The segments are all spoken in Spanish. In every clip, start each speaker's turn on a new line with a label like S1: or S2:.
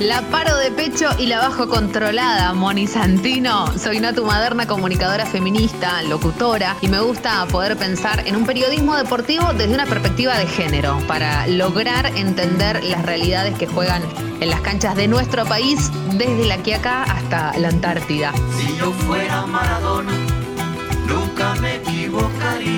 S1: la paro de pecho y la bajo controlada, Moni Santino. Soy Natu Maderna, comunicadora feminista, locutora, y me gusta poder pensar en un periodismo deportivo desde una perspectiva de género, para lograr entender las realidades que juegan en las canchas de nuestro país, desde la Quiaca hasta la Antártida. Si yo fuera Maradona, nunca me equivocaría.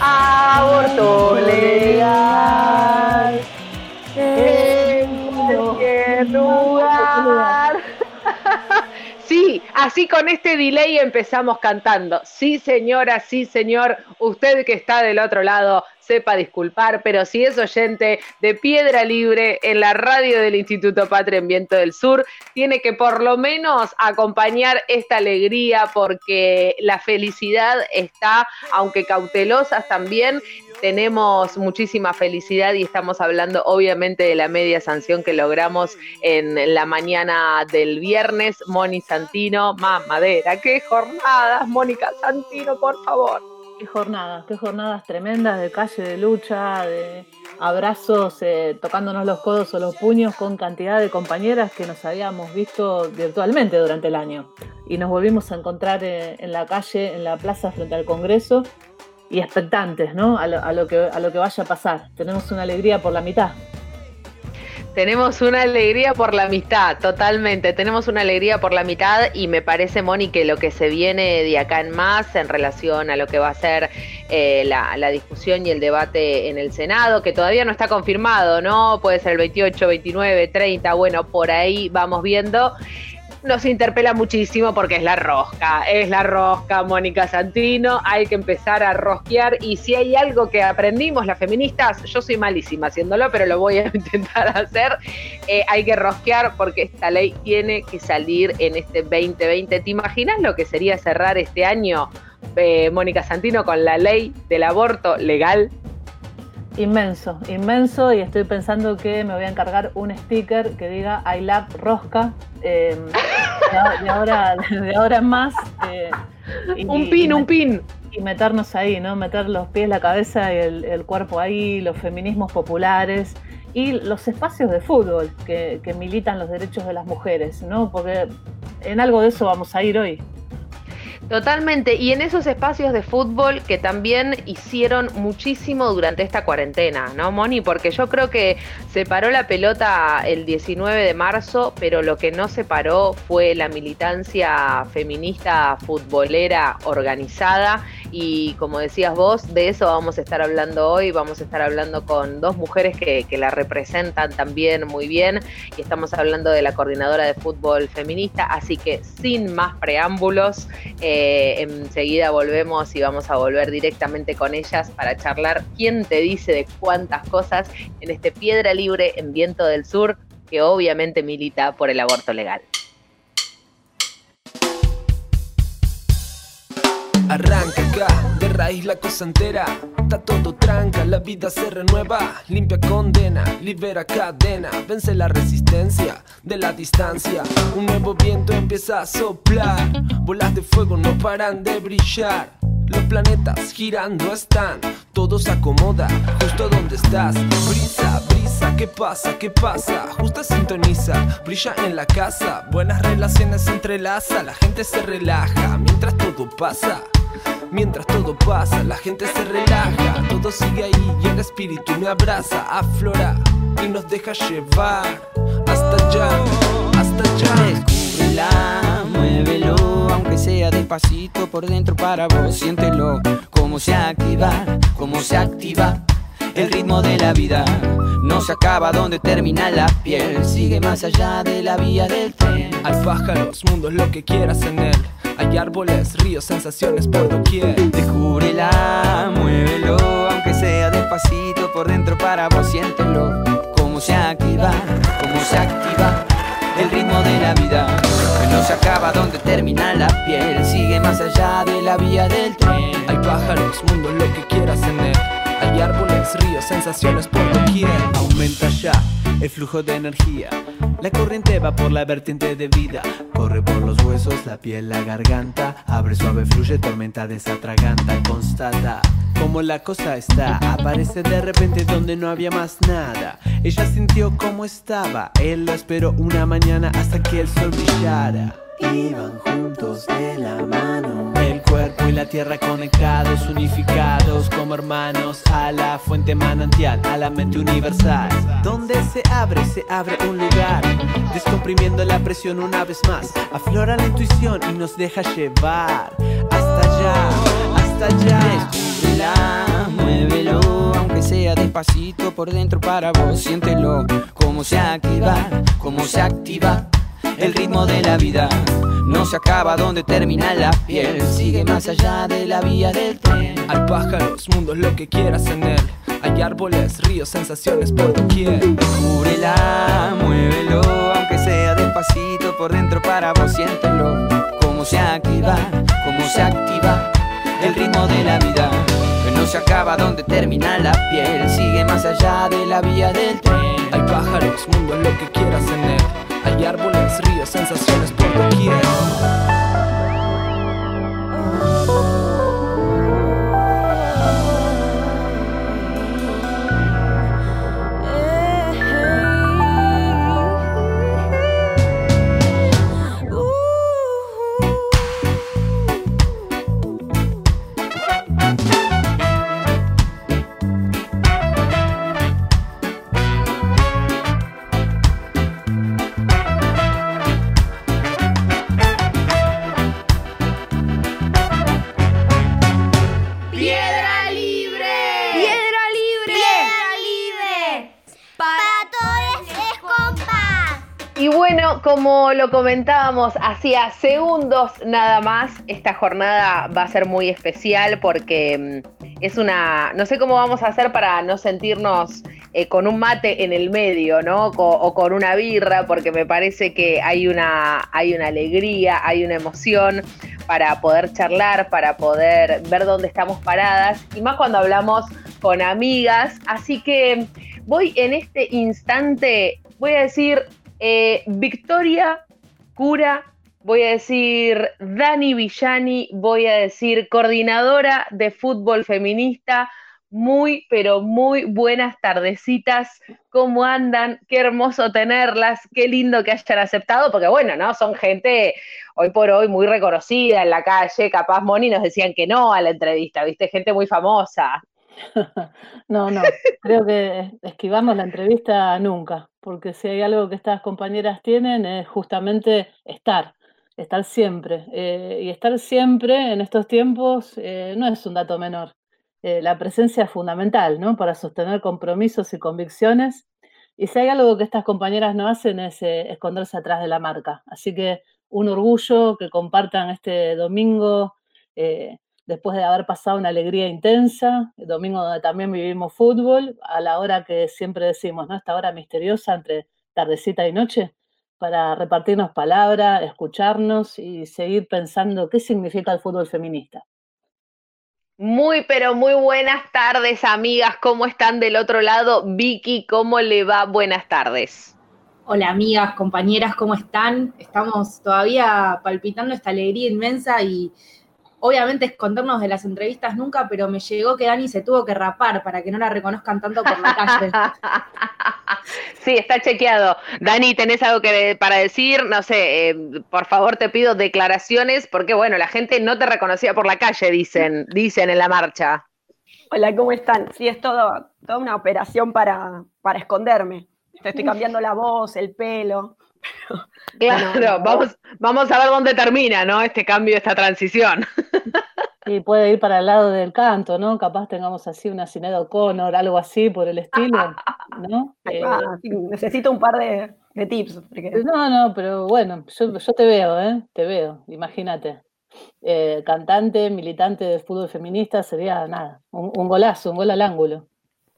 S2: Aborto legal. En cualquier lugar. Sí, así con este delay empezamos cantando. Sí, señora, sí, señor, usted que está del otro lado, sepa disculpar, pero si es oyente de Piedra Libre en la radio del Instituto Patria en Viento del Sur, tiene que por lo menos acompañar esta alegría porque la felicidad está, aunque cautelosas también, tenemos muchísima felicidad y estamos hablando obviamente de la media sanción que logramos en la mañana del viernes. Moni Santino, mamadera, qué jornadas, Mónica Santino, por favor.
S3: Qué jornadas, qué jornadas tremendas de calle, de lucha, de abrazos, eh, tocándonos los codos o los puños con cantidad de compañeras que nos habíamos visto virtualmente durante el año. Y nos volvimos a encontrar eh, en la calle, en la plaza frente al Congreso y expectantes ¿no? a lo, que, a lo que vaya a pasar. Tenemos una alegría por la mitad.
S2: Tenemos una alegría por la amistad, totalmente. Tenemos una alegría por la mitad y me parece, Moni, lo que se viene de acá en más en relación a lo que va a ser eh, la, discusión y el debate en el Senado, que todavía no está confirmado, ¿no? Puede ser el 28, 29, 30, bueno, por ahí vamos viendo nos interpela muchísimo porque es la rosca, es la rosca, Mónica Santino, hay que empezar a rosquear y si hay algo que aprendimos las feministas, yo soy malísima haciéndolo, pero lo voy a intentar hacer, eh, hay que rosquear porque esta ley tiene que salir en este 2020. ¿Te imaginas lo que sería cerrar este año, eh, Mónica Santino, con la ley del aborto legal?
S3: Inmenso, inmenso y estoy pensando que me voy a encargar un sticker que diga I love rosca em, de, ahora, de ahora en más.
S2: Eh, un pin, un pin.
S3: Y meternos ahí, ¿no? Meter los pies, la cabeza y el, cuerpo ahí, los feminismos populares y los espacios de fútbol que, que militan los derechos de las mujeres, ¿no? Porque en algo de eso vamos a ir hoy.
S2: Totalmente, y en esos espacios de fútbol que también hicieron muchísimo durante esta cuarentena, ¿no, Moni? Porque yo creo que se paró la pelota el 19 de marzo, pero lo que no se paró fue la militancia feminista futbolera organizada y como decías vos, de eso vamos a estar hablando hoy, vamos a estar hablando con dos mujeres que, la representan también muy bien. Y estamos hablando de la coordinadora de fútbol feminista, así que sin más preámbulos, eh, enseguida volvemos y vamos a volver directamente con ellas para charlar quién te dice de cuántas cosas en este Piedra Libre en Viento del Sur que obviamente milita por el aborto legal.
S4: Arranca acá, de raíz la cosa entera. Está todo tranca, la vida se renueva. Limpia condena, libera cadena. Vence la resistencia de la distancia. Un nuevo viento empieza a soplar. Bolas de fuego no paran de brillar. Los planetas girando están, todo se acomoda justo donde estás. Brisa, brisa, ¿qué pasa? ¿Qué pasa? Justo sintoniza, brilla en la casa. Buenas relaciones se entrelaza, la gente se relaja mientras todo pasa. Mientras todo pasa, la gente se relaja, todo sigue ahí y el espíritu me abraza, aflora y nos deja llevar hasta allá, hasta allá.
S5: Aunque sea despacito por dentro para vos, siéntelo, cómo se activa, cómo se activa. El ritmo de la vida no se acaba donde termina la piel, sigue más allá de la vía del tren.
S4: Hay pájaros, mundos, lo que quieras en él hay árboles, ríos, sensaciones por doquier.
S5: Descúbrela, muévelo, aunque sea despacito por dentro para vos, siéntelo. Cómo se activa, cómo se activa el ritmo de la vida. Que no se acaba donde termina la piel, sigue más allá de la vía del tren.
S4: Hay pájaros, mundo, lo que quieras en él. Hay árboles, ríos, sensaciones por doquier.
S6: Aumenta el flujo de energía. La corriente va por la vertiente de vida. Corre por los huesos, la piel, la garganta. Abre suave, fluye, tormenta desatraganta. Constata cómo la cosa está. Aparece de repente donde no había más nada. Ella sintió cómo estaba. Él lo esperó una mañana hasta que el sol brillara. Iban juntos de la mano. El cuerpo y la tierra conectados, unificados como hermanos a la fuente manantial, a la mente universal. Donde se abre, se abre un lugar. Descomprimiendo la presión una vez más. Aflora la intuición y nos deja llevar. Hasta allá, hasta allá.
S5: Descúbrela, muévelo, aunque sea despacito por dentro para vos. Siéntelo, cómo se activa, cómo se activa el ritmo de la vida no se acaba donde termina la piel, sigue más allá de la vía del tren.
S4: Hay pájaros, mundos, lo que quieras en él. Hay árboles, ríos, sensaciones por doquier.
S5: Descúbrela, muévelo, aunque sea despacito por dentro para vos, siéntelo. Cómo se activa, cómo se activa el ritmo de la vida. Que no se acaba donde termina la piel, sigue más allá de la vía del tren.
S4: Hay pájaros, mundos, lo que quieras en él. Hay árboles, ríos, sensaciones por doquier.
S2: Como lo comentábamos hacía segundos nada más, esta jornada va a ser muy especial porque mm, es una, no sé cómo vamos a hacer para no sentirnos eh, con un mate en el medio, ¿no? o con una birra, porque me parece que hay una, hay una alegría, hay una emoción para poder charlar, para poder ver dónde estamos paradas, y más cuando hablamos con amigas. Así que voy en este instante, voy a decir eh, Victoria Cura, voy a decir Dani Villani, voy a decir coordinadora de fútbol feminista. Muy, pero muy buenas tardecitas. ¿Cómo andan? Qué hermoso tenerlas. Qué lindo que hayan aceptado, porque bueno, ¿no? Son gente hoy por hoy muy reconocida en la calle. Capaz Moni nos decían que no a la entrevista, ¿viste? Gente muy famosa.
S7: No, no, creo que esquivamos la entrevista nunca, porque si hay algo que estas compañeras tienen es justamente estar. estar siempre. Eh, y estar siempre en estos tiempos eh, no es un dato menor. Eh, la presencia es fundamental, ¿no? Para sostener compromisos y convicciones. Y si hay algo que estas compañeras no hacen es esconderse atrás de la marca. Así que un orgullo que compartan este domingo después de haber pasado una alegría intensa, el domingo donde también vivimos fútbol, a la hora que siempre decimos, ¿no? Esta hora misteriosa entre tardecita y noche, para repartirnos palabras, escucharnos y seguir pensando qué significa el fútbol feminista.
S2: Muy, pero muy buenas tardes, amigas. ¿Cómo están del otro lado? Vicky, ¿cómo le va? Buenas tardes.
S8: Hola, amigas, compañeras, ¿cómo están? Estamos todavía palpitando esta alegría inmensa y obviamente escondernos de las entrevistas nunca, pero me llegó que Dani se tuvo que rapar para que no la reconozcan tanto por la calle.
S2: Sí, está chequeado. Dani, ¿tenés algo que para decir? No sé, eh, por favor te pido declaraciones, porque bueno, la gente no te reconocía por la calle, dicen, dicen en la marcha.
S9: Hola, ¿cómo están? Sí, es todo, toda una operación para, para esconderme. Estoy cambiando la voz, el pelo.
S2: Claro, vamos, vamos a ver dónde termina, ¿no? Este cambio, esta transición.
S7: Y puede ir para el lado del canto, ¿no? Capaz tengamos así una Sinead Connor, algo así por el estilo, ¿no?
S9: Eh, necesito un par de, tips.
S7: No, no, pero bueno, yo, te veo, ¿eh? Te veo, imagínate. Eh, cantante, militante de fútbol feminista, sería nada, un, un golazo, un gol al ángulo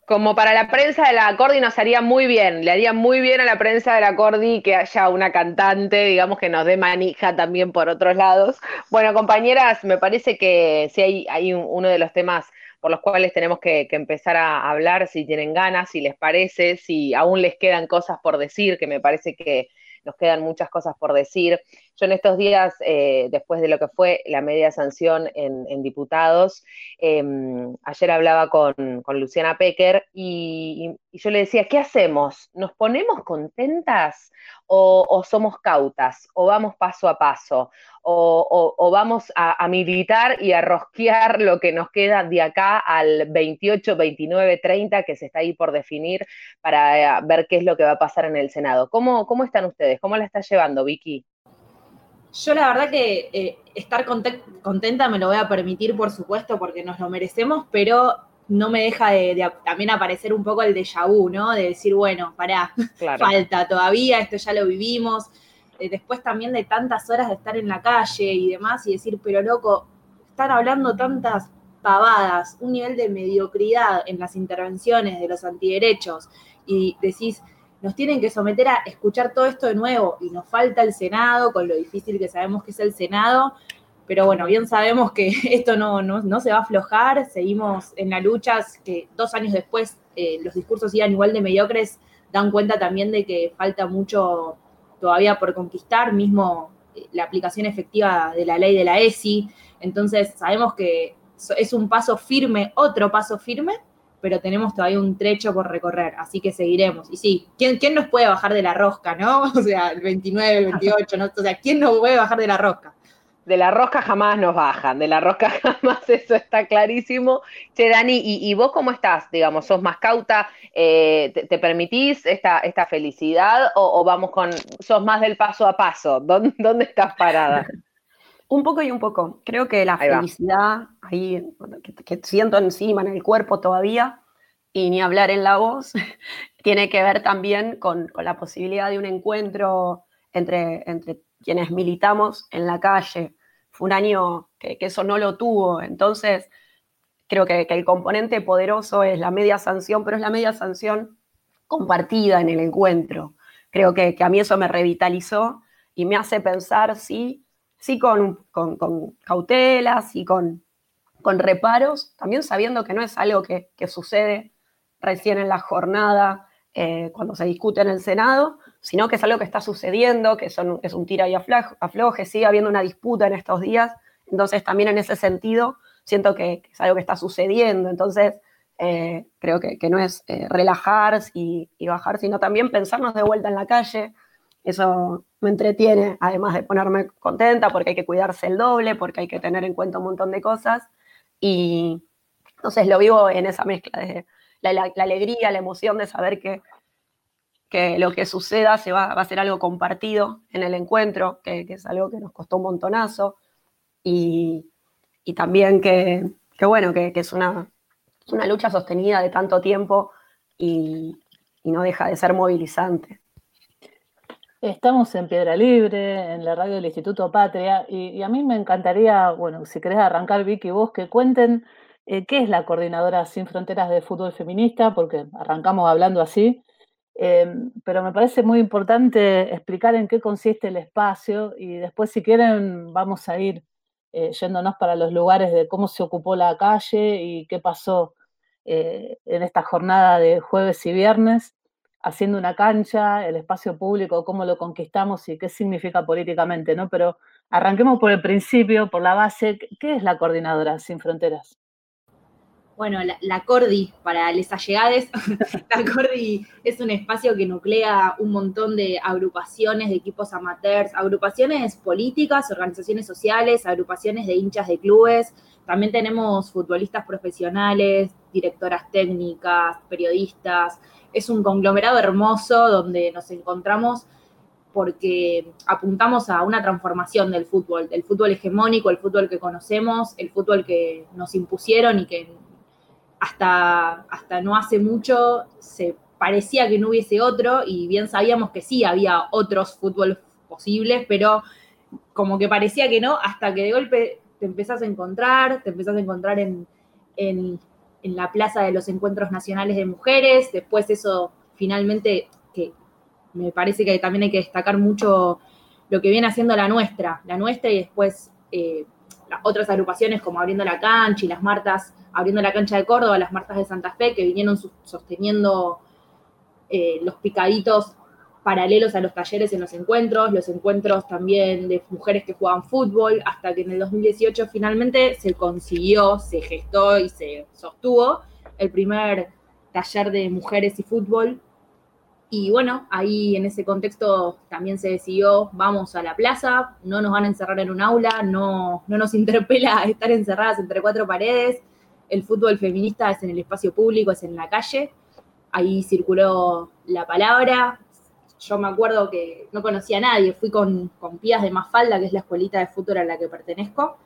S2: como para la prensa de la Cordi nos haría muy bien, le haría muy bien a la prensa de la Cordi que haya una cantante, digamos, que nos dé manija también por otros lados. Bueno, compañeras, me parece que sí hay, hay uno de los temas por los cuales tenemos que, que, empezar a hablar, si tienen ganas, si les parece, si aún les quedan cosas por decir, que me parece que nos quedan muchas cosas por decir. Yo en estos días, eh, después de lo que fue la media sanción en, diputados, em, ayer hablaba con, Luciana Pecker y, yo le decía, ¿qué hacemos? ¿Nos ponemos contentas o, somos cautas? ¿O vamos paso a paso? ¿O, vamos a, militar y a rosquear lo que nos queda de acá al 28, 29, 30 que se está ahí por definir para ver qué es lo que va a pasar en el Senado? ¿Cómo, cómo están ustedes? ¿Cómo la está llevando, Vicky?
S8: Yo la verdad que eh, estar contenta me lo voy a permitir, por supuesto, porque nos lo merecemos, pero no me deja de, también aparecer un poco el déjà vu, ¿no? De decir, bueno, pará, falta todavía, esto ya lo vivimos. Eh, después también de tantas horas de estar en la calle y demás, y decir, pero loco, están hablando tantas pavadas, un nivel de mediocridad en las intervenciones de los antiderechos, y decís, nos tienen que someter a escuchar todo esto de nuevo y nos falta el Senado, con lo difícil que sabemos que es el Senado, pero bueno, bien sabemos que esto no, no, se va a aflojar, seguimos en la lucha, que dos años después eh, los discursos iban igual de mediocres, dan cuenta también de que falta mucho todavía por conquistar, mismo eh, la aplicación efectiva de la ley de la ESI, entonces sabemos que es un paso firme, otro paso firme, pero tenemos todavía un trecho por recorrer, así que seguiremos. Y sí, ¿quién, quién nos puede bajar de la rosca, no? O sea, el 29, el 28, ¿no? O sea, ¿quién nos puede bajar de la rosca?
S2: De la rosca jamás nos bajan, de la rosca jamás, eso está clarísimo. Che, Dani, ¿y, vos cómo estás? Digamos, ¿sos más cauta? Eh, te, permitís esta, esta felicidad o, vamos con, sos más del paso a paso? ¿Dónde, dónde estás parada?
S9: Un poco y un poco. Creo que la felicidad ahí que, siento encima en el cuerpo todavía y ni hablar en la voz, tiene que ver también con, la posibilidad de un encuentro entre, entre quienes militamos en la calle. Fue un año que, eso no lo tuvo, entonces creo que, el componente poderoso es la media sanción, pero es la media sanción compartida en el encuentro. Creo que, que a mí eso me revitalizó y me hace pensar si sí con, cautelas y con, reparos, también sabiendo que no es algo que, sucede recién en la jornada eh, cuando se discute en el Senado, sino que es algo que está sucediendo, que es un tira y afloje, sigue habiendo una disputa en estos días, entonces también en ese sentido siento que, es algo que está sucediendo, entonces eh, creo que, no es eh, relajarse y, y, bajar, sino también pensarnos de vuelta en la calle, eso me entretiene, además de ponerme contenta, porque hay que cuidarse el doble, porque hay que tener en cuenta un montón de cosas. Y entonces lo vivo en esa mezcla de la, alegría, la emoción de saber que, que lo que suceda se va, a ser algo compartido en el encuentro, que, es algo que nos costó un montonazo, y, también que, bueno, que, es una, una, lucha sostenida de tanto tiempo y, no deja de ser movilizante.
S7: Estamos en Piedra Libre, en la radio del Instituto Patria, y, a mí me encantaría, bueno, si querés arrancar, Vicky, vos, que cuenten eh, qué es la Coordinadora Sin Fronteras de Fútbol Feminista, porque arrancamos hablando así, Em, pero me parece muy importante explicar en qué consiste el espacio y después si quieren vamos a ir eh, yéndonos para los lugares de cómo se ocupó la calle y qué pasó eh, en esta jornada de jueves y viernes, haciendo una cancha, el espacio público, cómo lo conquistamos y qué significa políticamente, ¿no? Pero arranquemos por el principio, por la base, ¿qué es la coordinadora sin fronteras?
S8: bueno, la, Cordi para les allegades. la Cordi es un espacio que nuclea un montón de agrupaciones de equipos amateurs, agrupaciones políticas, organizaciones sociales, agrupaciones de hinchas de clubes. También tenemos futbolistas profesionales, directoras técnicas, periodistas. Es un conglomerado hermoso donde nos encontramos porque apuntamos a una transformación del fútbol, del fútbol hegemónico, el fútbol que conocemos, el fútbol que nos impusieron y que hasta, hasta no hace mucho se parecía que no hubiese otro y bien sabíamos que sí había otros fútbol posibles, pero como que parecía que no, hasta que de golpe te empezás a encontrar, te empezás a encontrar en, en, la Plaza de los Encuentros Nacionales de Mujeres, después eso finalmente, que me parece que también hay que destacar mucho lo que viene haciendo la nuestra, la nuestra y después eh, otras agrupaciones como Abriendo la Cancha y las Martas abriendo la cancha de Córdoba, las Martas de Santa Fe, que vinieron sosteniendo eh, los picaditos paralelos a los talleres en los encuentros, los encuentros también de mujeres que juegan fútbol, hasta que en el 2018 finalmente se consiguió, se gestó y se sostuvo el primer taller de mujeres y fútbol. Y bueno, ahí en ese contexto también se decidió, vamos a la plaza, no nos van a encerrar en un aula, no, no nos interpela estar encerradas entre cuatro paredes, el fútbol feminista es en el espacio público, es en la calle. Ahí circuló la palabra. Yo me acuerdo que no conocía a nadie, fui con, con Pías de Mafalda, que es la escuelita de fútbol a la que pertenezco.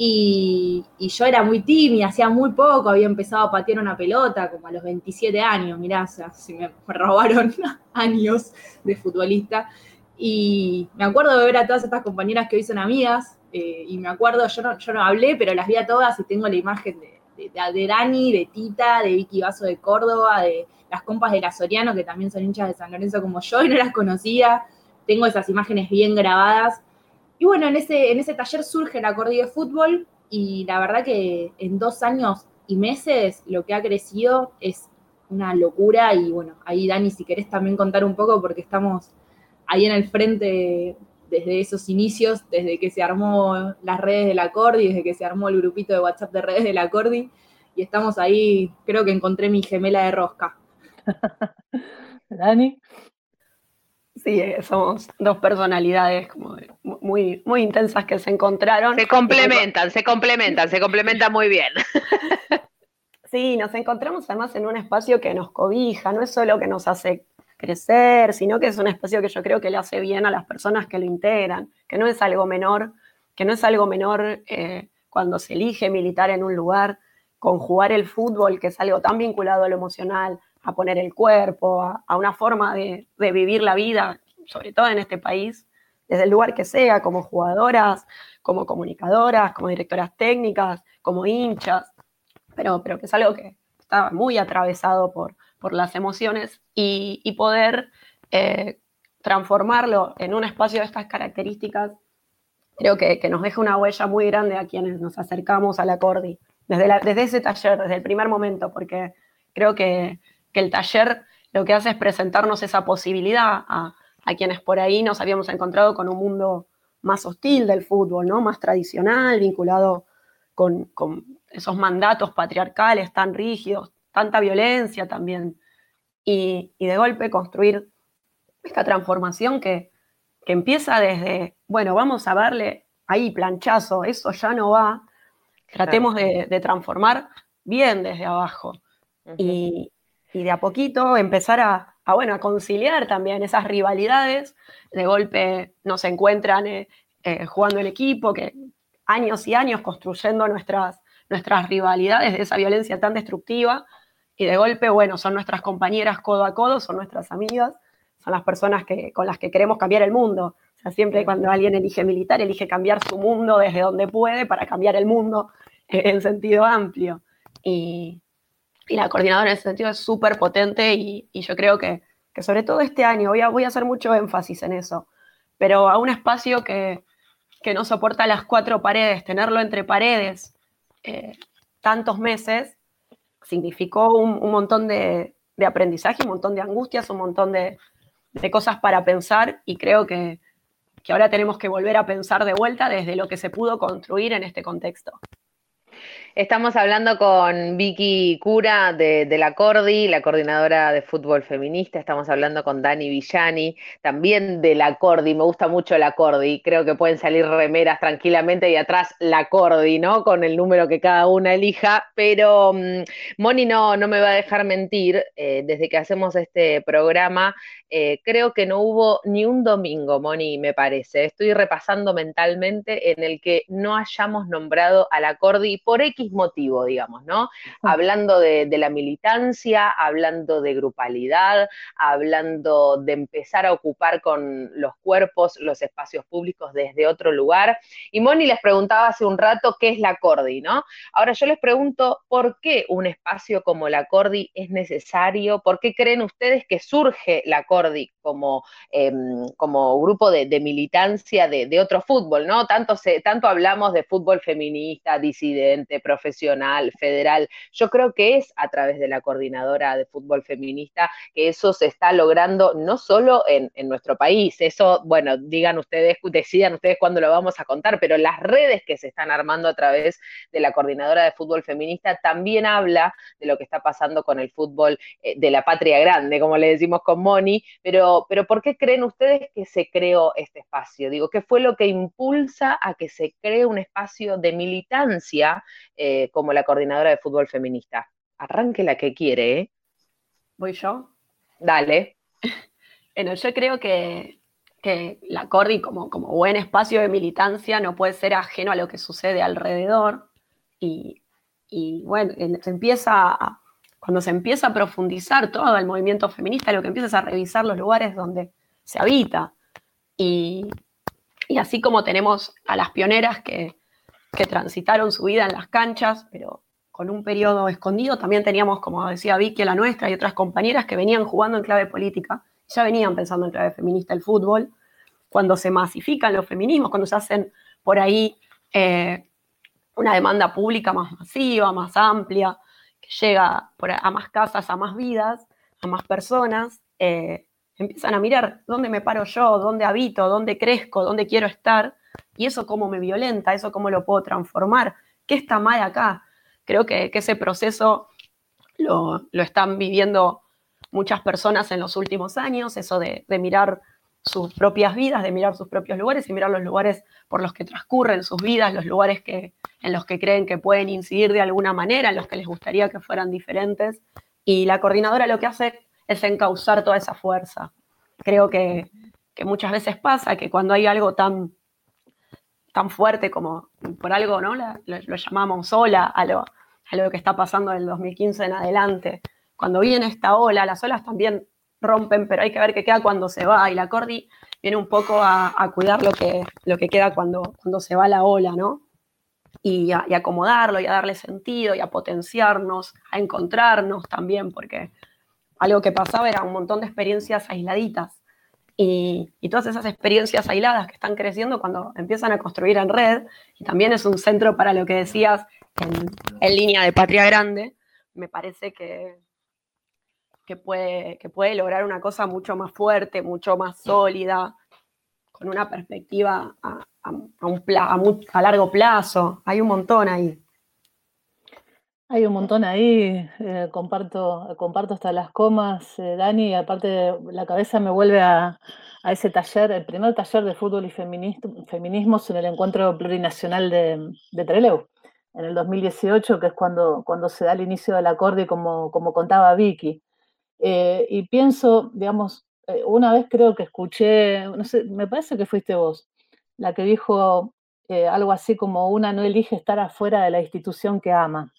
S8: Y, yo era muy tímida, hacía muy poco, había empezado a patear una pelota, como a los 27 años, mirá, o sea, se me robaron años de futbolista. Y me acuerdo de ver a todas estas compañeras que hoy son amigas, eh, y me acuerdo, yo no, yo no hablé, pero las vi a todas y tengo la imagen de, de, Dani, de Tita, de Vicky Vaso de Córdoba, de las compas de la Soriano, que también son hinchas de San Lorenzo como yo y no las conocía. Tengo esas imágenes bien grabadas. Y bueno, en ese, en ese taller surge la Cordi de Fútbol y la verdad que en dos años y meses lo que ha crecido es una locura y bueno, ahí Dani, si querés también contar un poco porque estamos ahí en el frente desde esos inicios, desde que se armó las redes de la Cordi, desde que se armó el grupito de WhatsApp de redes de la Cordi, y estamos ahí, creo que encontré mi gemela de rosca.
S7: Dani.
S9: Sí, eh, somos dos personalidades como muy, muy intensas que se encontraron.
S2: Se complementan, se complementan, se complementan muy bien.
S9: Sí, nos encontramos además en un espacio que nos cobija, no es solo que nos hace crecer, sino que es un espacio que yo creo que le hace bien a las personas que lo integran, que no es algo menor, que no es algo menor eh, cuando se elige militar en un lugar, conjugar el fútbol, que es algo tan vinculado a lo emocional, a poner el cuerpo, a, una forma de, vivir la vida, sobre todo en este país, desde el lugar que sea, como jugadoras, como comunicadoras, como directoras técnicas, como hinchas, pero, pero que es algo que está muy atravesado por, por las emociones y, poder eh, transformarlo en un espacio de estas características, creo que, nos deja una huella muy grande a quienes nos acercamos a la Cordi, desde, desde ese taller, desde el primer momento, porque creo que, el taller lo que hace es presentarnos esa posibilidad a, quienes por ahí nos habíamos encontrado con un mundo más hostil del fútbol, ¿no? más tradicional, vinculado con, con esos mandatos patriarcales tan rígidos, tanta violencia también. Y, de golpe construir esta transformación que, empieza desde, bueno, vamos a darle ahí planchazo, eso ya no va, tratemos de, transformar bien desde abajo. y, de a poquito empezar a, bueno, a conciliar también esas rivalidades. De golpe nos encuentran eh, eh, jugando el equipo, que años y años construyendo nuestras, nuestras rivalidades de esa violencia tan destructiva. Y de golpe, bueno, son nuestras compañeras codo a codo, son nuestras amigas, son las personas que, con las que queremos cambiar el mundo. O sea, siempre cuando alguien elige militar, elige cambiar su mundo desde donde puede para cambiar el mundo en sentido amplio. Y, y la coordinadora en ese sentido es súper potente y, yo creo que, sobre todo este año, voy a, voy a hacer mucho énfasis en eso, pero a un espacio que, no soporta las cuatro paredes, tenerlo entre paredes eh, tantos meses, significó un, montón de, aprendizaje, un montón de angustias, un montón de, cosas para pensar y creo que, que ahora tenemos que volver a pensar de vuelta desde lo que se pudo construir en este contexto.
S2: Estamos hablando con Vicky Cura de, la Cordi, la coordinadora de fútbol feminista. Estamos hablando con Dani Villani, también de la Cordi. Me gusta mucho la Cordi. Creo que pueden salir remeras tranquilamente y atrás la Cordi, ¿no? Con el número que cada una elija. Pero mm, Moni no, no me va a dejar mentir. Eh, desde que hacemos este programa, eh, creo que no hubo ni un domingo, Moni, me parece. Estoy repasando mentalmente en el que no hayamos nombrado a la Cordi por X motivo, digamos, ¿no? Hablando de, la militancia, hablando de grupalidad, hablando de empezar a ocupar con los cuerpos los espacios públicos desde otro lugar. Y Moni les preguntaba hace un rato qué es la Cordi, ¿no? Ahora yo les pregunto, ¿por qué un espacio como la Cordi es necesario? ¿Por qué creen ustedes que surge la Cordi? como, em, como grupo de, militancia de, otro fútbol, ¿no? Tanto, se, tanto hablamos de fútbol feminista, disidente, profesional, federal. Yo creo que es a través de la coordinadora de fútbol feminista que eso se está logrando no solo en, nuestro país, eso, bueno, digan ustedes, decidan ustedes cuándo lo vamos a contar, pero las redes que se están armando a través de la coordinadora de fútbol feminista también habla de lo que está pasando con el fútbol eh, de la patria grande, como le decimos con Moni, pero, pero ¿por qué creen ustedes que se creó este espacio? Digo, ¿qué fue lo que impulsa a que se cree un espacio de militancia eh, como la coordinadora de fútbol feminista? Arranque la que quiere, ¿eh?
S9: ¿Voy yo?
S2: Dale.
S9: Bueno, yo creo que, la Cordi como, como buen espacio de militancia no puede ser ajeno a lo que sucede alrededor y, y bueno, se empieza a, cuando se empieza a profundizar todo el movimiento feminista, lo que empieza es a revisar los lugares donde se habita. Y, así como tenemos a las pioneras que, transitaron su vida en las canchas, pero con un periodo escondido, también teníamos, como decía Vicky, la nuestra y otras compañeras que venían jugando en clave política, ya venían pensando en clave feminista el fútbol. Cuando se masifican los feminismos, cuando se hacen por ahí eh, una demanda pública más masiva, más amplia, llega a más casas, a más vidas, a más personas, eh, empiezan a mirar dónde me paro yo, dónde habito, dónde crezco, dónde quiero estar, y eso cómo me violenta, eso cómo lo puedo transformar, qué está mal acá. Creo que, ese proceso lo, están viviendo muchas personas en los últimos años, eso de, de mirar sus propias vidas, de mirar sus propios lugares y mirar los lugares por los que transcurren sus vidas, los lugares que, en los que creen que pueden incidir de alguna manera, en los que les gustaría que fueran diferentes. Y la coordinadora lo que hace es encauzar toda esa fuerza. Creo que, muchas veces pasa que cuando hay algo tan, tan fuerte como por algo, ¿no? lo, llamamos ola a lo, que está pasando del 2015 en adelante. Cuando viene esta ola, las olas también rompen, pero hay que ver qué queda cuando se va. Y la Cordi viene un poco a, cuidar lo que, lo que queda cuando, cuando se va la ola, ¿no? Y a, acomodarlo y a darle sentido y a potenciarnos, a encontrarnos también, porque algo que pasaba era un montón de experiencias aisladitas. Y, todas esas experiencias aisladas que están creciendo cuando empiezan a construir en red, y también es un centro para lo que decías en línea de Patria Grande, me parece que, que puede, que puede lograr una cosa mucho más fuerte, mucho más sólida, con una perspectiva a, largo plazo. Hay un montón ahí.
S7: Hay un montón ahí, eh, comparto, comparto hasta las comas, eh, Dani, y aparte la cabeza me vuelve a, ese taller, el primer taller de fútbol y feminismos en el encuentro plurinacional de, de, Trelew, en el 2018, que es cuando, cuando se da el inicio del acorde, como, como contaba Vicky. Eh, y pienso, digamos, eh, una vez creo que escuché, no sé, me parece que fuiste vos, la que dijo algo así como una no elige estar afuera de la institución que ama.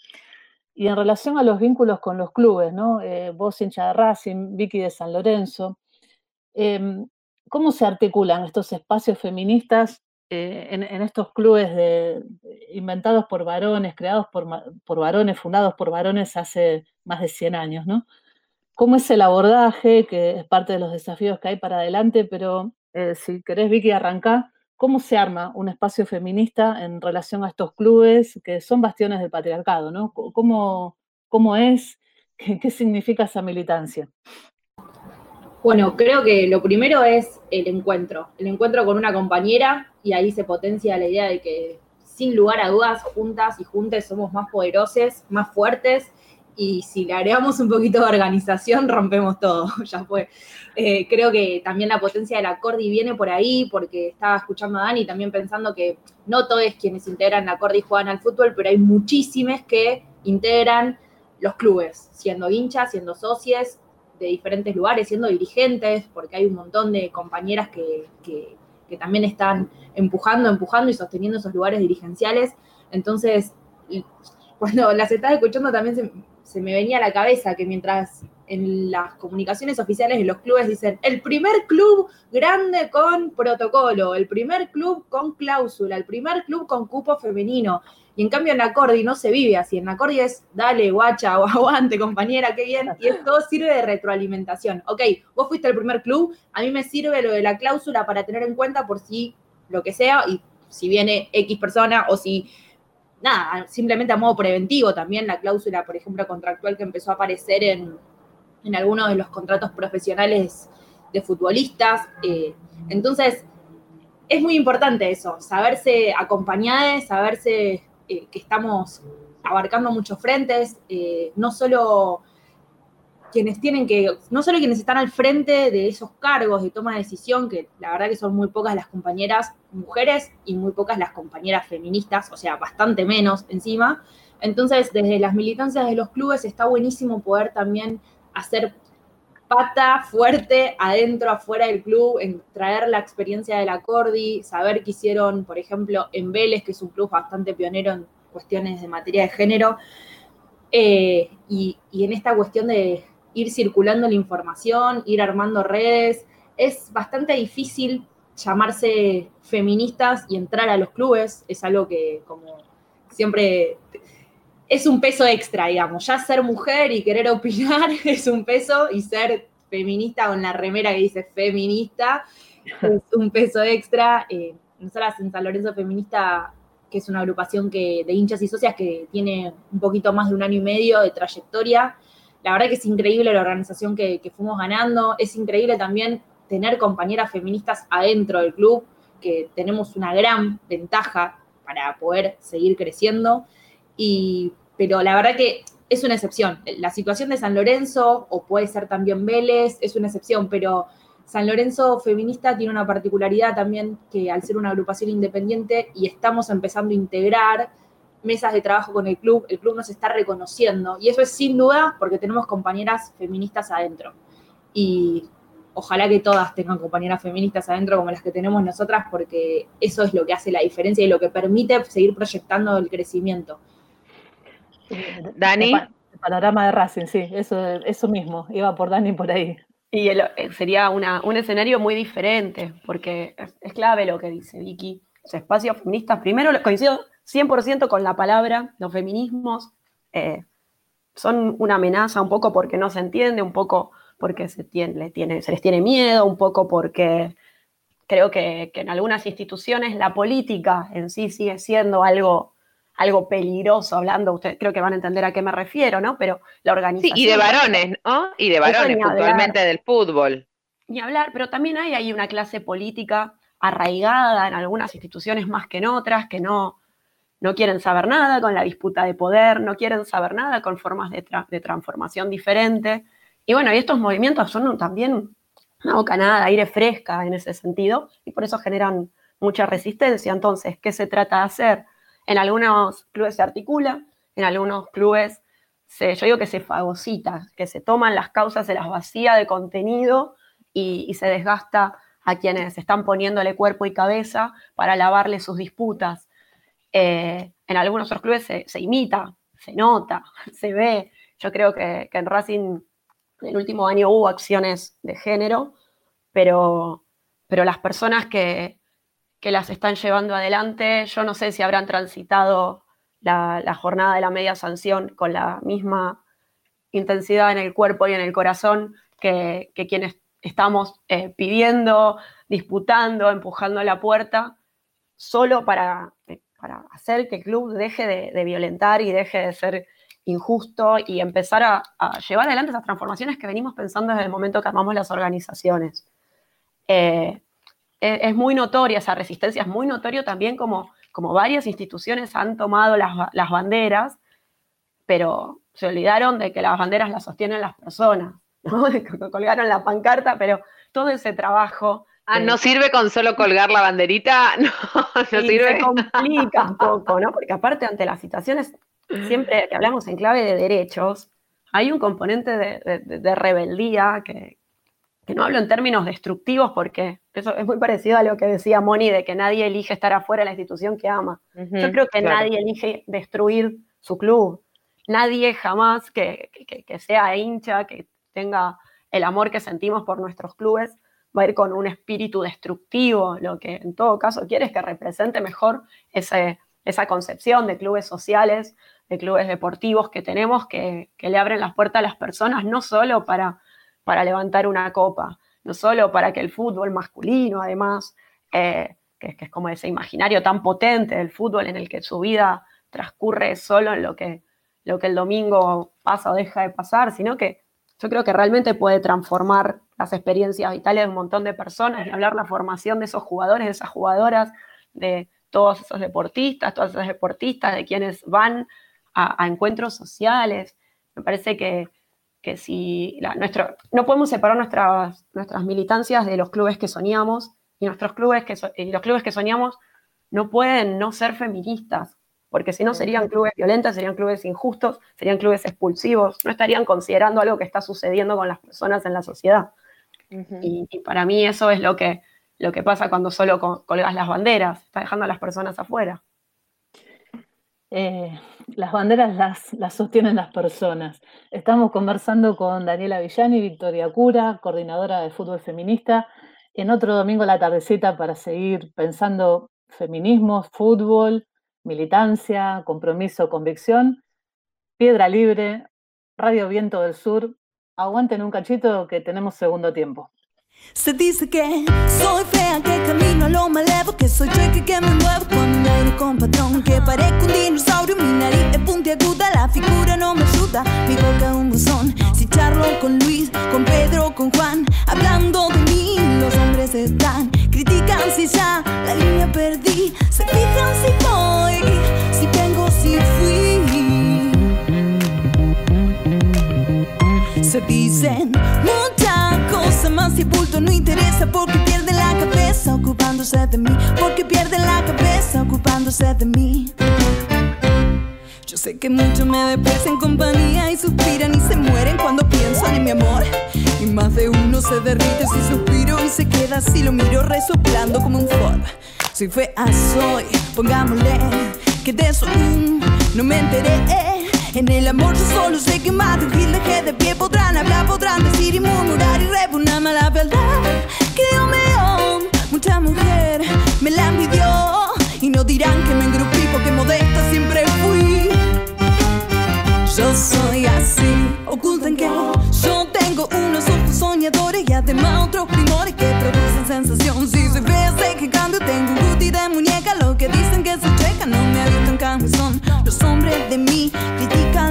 S7: Y en relación a los vínculos con los clubes, ¿no? vos hincha de Racing, Vicky de San Lorenzo, em, ¿cómo se articulan estos espacios feministas eh, en, estos clubes inventados por varones, creados por, por, varones, fundados por varones hace más de 100 años, ¿no? ¿Cómo es el abordaje, que es parte de los desafíos que hay para adelante, pero eh, si querés, Vicky, arrancar, ¿cómo se arma un espacio feminista en relación a estos clubes que son bastiones del patriarcado, ¿no? ¿Cómo, cómo es? ¿Qué significa esa militancia?
S8: Bueno, creo que lo primero es el encuentro, el encuentro con una compañera y ahí se potencia la idea de que sin lugar a dudas, juntas y juntes somos más poderosas, más fuertes y si le agregamos un poquito de organización, rompemos todo, ya fue. Eh, creo que también la potencia de la Cordi viene por ahí, porque estaba escuchando a Dani también pensando que no todos quienes integran la Cordi juegan al fútbol, pero hay muchísimos que integran los clubes, siendo hinchas, siendo socios, de diferentes lugares, siendo dirigentes, porque hay un montón de compañeras que, también están empujando, empujando y sosteniendo esos lugares dirigenciales. Entonces, cuando las estaba escuchando también se, se me venía a la cabeza que mientras en las comunicaciones oficiales de los clubes dicen el primer club grande con protocolo, el primer club con cláusula, el primer club con cupo femenino. Y en cambio en la Cordi no se vive así. En la Cordi es dale, guacha o aguante, compañera, qué bien. Y esto sirve de retroalimentación. Ok, vos fuiste el primer club, a mí me sirve lo de la cláusula para tener en cuenta por si lo que sea, y si viene X persona o si nada, simplemente a modo preventivo también la cláusula, por ejemplo, contractual que empezó a aparecer en, algunos de los contratos profesionales de futbolistas. Eh, entonces, es muy importante eso, saberse acompañadas, saberse eh, que estamos abarcando muchos frentes, eh, no solo quienes tienen que, no solo quienes están al frente de esos cargos de toma de decisión, que la verdad que son muy pocas las compañeras mujeres y muy pocas las compañeras feministas, o sea, bastante menos encima. Entonces, desde las militancias de los clubes está buenísimo poder también hacer pata fuerte adentro, afuera del club, en traer la experiencia de la Cordi, saber qué hicieron, por ejemplo, en Vélez, que es un club bastante pionero en cuestiones de materia de género, eh, y, en esta cuestión de ir circulando la información, ir armando redes, es bastante difícil llamarse feministas y entrar a los clubes, es algo que como siempre es un peso extra, digamos. Ya ser mujer y querer opinar es un peso y ser feminista con la remera que dice feminista es un peso extra. Eh, nosotras en San Lorenzo Feminista, que es una agrupación que, de hinchas y socias que tiene un poquito más de un año y medio de trayectoria, la verdad que es increíble la organización que, que fuimos ganando, es increíble también tener compañeras feministas adentro del club, que tenemos una gran ventaja para poder seguir creciendo. Y pero la verdad que es una excepción. La situación de San Lorenzo, o puede ser también Vélez, es una excepción, pero San Lorenzo Feminista tiene una particularidad también que al ser una agrupación independiente y estamos empezando a integrar mesas de trabajo con el club, el club nos está reconociendo y eso es sin duda porque tenemos compañeras feministas adentro. Y ojalá que todas tengan compañeras feministas adentro como las que tenemos nosotras porque eso es lo que hace la diferencia y lo que permite seguir proyectando el crecimiento.
S2: Dani.
S7: El panorama de Racing, sí, eso, eso mismo, iba por Dani por ahí.
S9: Y eh, sería un escenario muy diferente, porque es, clave lo que dice Vicky. Los espacios feministas, primero coincido 100% con la palabra, los feminismos eh, son una amenaza un poco porque no se entiende, un poco porque se, tiene, se les tiene miedo, un poco porque creo que, que en algunas instituciones la política en sí sigue siendo algo algo peligroso hablando, ustedes creo que van a entender a qué me refiero, ¿no? Pero la organización...
S2: Sí, y de varones, ¿no? Y de varones, puntualmente del fútbol.
S9: Ni hablar, pero también hay ahí una clase política arraigada en algunas instituciones más que en otras, que no, no quieren saber nada con la disputa de poder, no quieren saber nada con formas de, transformación diferente. Y bueno, y estos movimientos son también una bocanada, aire fresca en ese sentido, y por eso generan mucha resistencia. Entonces, ¿qué se trata de hacer? En algunos clubes se articula, en algunos clubes se, yo digo que se fagocita, que se toman las causas, se las vacía de contenido y, se desgasta a quienes están poniéndole cuerpo y cabeza para lavarle sus disputas. Eh, en algunos otros clubes se, imita, se nota, se ve. Yo creo que, en Racing en el último año hubo acciones de género, pero, pero las personas que, que las están llevando adelante, yo no sé si habrán transitado la, jornada de la media sanción con la misma intensidad en el cuerpo y en el corazón que, quienes estamos eh, pidiendo, disputando, empujando la puerta, solo para, para, hacer que el club deje de, violentar y deje de ser injusto y empezar a, llevar adelante esas transformaciones que venimos pensando desde el momento que armamos las organizaciones. Eh, es, muy notoria esa resistencia, es muy notorio también como como varias instituciones han tomado las, banderas, pero se olvidaron de que las banderas las sostienen las personas, ¿no? colgaron la pancarta, pero todo ese trabajo...
S2: Ah, ¿no sirve con solo colgar la banderita? No, no sirve.
S9: Se complica un poco, ¿no? Porque aparte ante las situaciones, siempre que hablamos en clave de derechos, hay un componente de rebeldía que, que no hablo en términos destructivos porque eso es muy parecido a lo que decía Moni de que nadie elige estar afuera de la institución que ama. Yo creo que nadie elige destruir su club. Nadie jamás que, sea hincha, que tenga el amor que sentimos por nuestros clubes, va a ir con un espíritu destructivo. Lo que en todo caso quiere es que represente mejor esa concepción de clubes sociales, de clubes deportivos que tenemos, que, que le abren las puertas a las personas, no solo para para levantar una copa, no solo para que el fútbol masculino, además, eh, que, es como ese imaginario tan potente del fútbol en el que su vida transcurre solo en lo que, lo que el domingo pasa o deja de pasar, sino que yo creo que realmente puede transformar las experiencias vitales de un montón de personas y hablar la formación de esos jugadores, de esas jugadoras, de todos esos deportistas, todas esas deportistas, de quienes van a encuentros sociales. Me parece que, que si nuestro, no podemos separar nuestras, nuestras militancias de los clubes que soñamos y nuestros clubes que y los clubes que soñamos no pueden no ser feministas, porque si no serían clubes violentos, serían clubes injustos, serían clubes expulsivos, no estarían considerando algo que está sucediendo con las personas en la sociedad. y, para mí eso es lo que, lo que pasa cuando solo colgas las banderas, está dejando a las personas afuera.
S7: Eh, las banderas las, las, sostienen las personas. Estamos conversando con Daniela Villani, Victoria Cura, coordinadora de fútbol feminista, en otro domingo la tardecita para seguir pensando feminismo, fútbol, militancia, compromiso, convicción. Piedra Libre, Radio Viento del Sur. Aguanten un cachito que tenemos segundo tiempo.
S10: Se dice que soy fea, que camino a lo malevo, que soy cheque, que me muevo con aire con patrón, que parezco un dinosaurio, mi nariz es puntiaguda, la figura no me ayuda, mi boca un buzón. Si charlo con Luis, con Pedro, con Juan, hablando de mí, los hombres están, critican si ya la línea perdí, se fijan si voy, si vengo, si fui. Se dicen si bulto no interesa porque pierde la cabeza ocupándose de mí, porque pierde la cabeza ocupándose de mí. Yo sé que muchos me desprecian compañía y suspiran y se mueren cuando piensan en mi amor. Y más de uno se derrite si suspiro y se queda si lo miro resoplando como un Ford. Soy fea, soy, pongámosle que de eso no me enteré. En el amor yo solo sé que más gil dejé de pie Podrán hablar, podrán decir y murmurar y repugnarme la verdad. Que yo me amo, mucha mujer me la envidió Y no dirán que me engrupí porque modesta siempre fui. Yo soy así, oculten que yo tengo unos ojos soñadores Y además otros primores que producen sensación. Si soy fea sé que cambio, tengo un guti de muñeca no me abierto en cambio son Los hombres de mí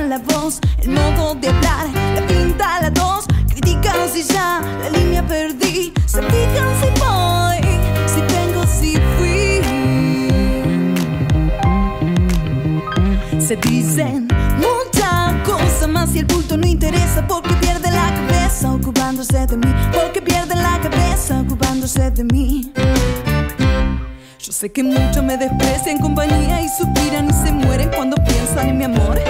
S10: la voz, el modo de hablar, la pinta, la tos. Critican si ya la línea perdí. Se fijan si voy, si tengo, si fui. Se dicen muchas cosas más y el punto no interesa porque pierde la cabeza ocupándose de mí. Porque pierde la cabeza ocupándose de mí. Yo sé que muchos me desprecian compañía y suspiran y se mueren cuando piensan en mi amor.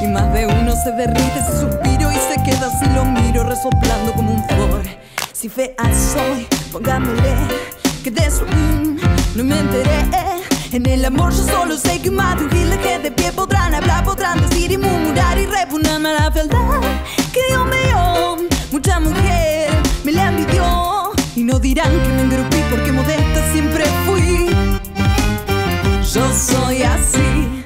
S10: Y más de uno se derrite ese suspiro y se queda si lo miro resoplando como un flor. Si fea soy, pongámosle que de eso mm, no me enteré. En el amor yo solo sé que más de un gil que de pie podrán hablar, podrán decir y murmurar y repugnarme la fealdad que Dios mío, mucha mujer me la envidió y no dirán que me engrupí porque modesta siempre fui. Yo soy así.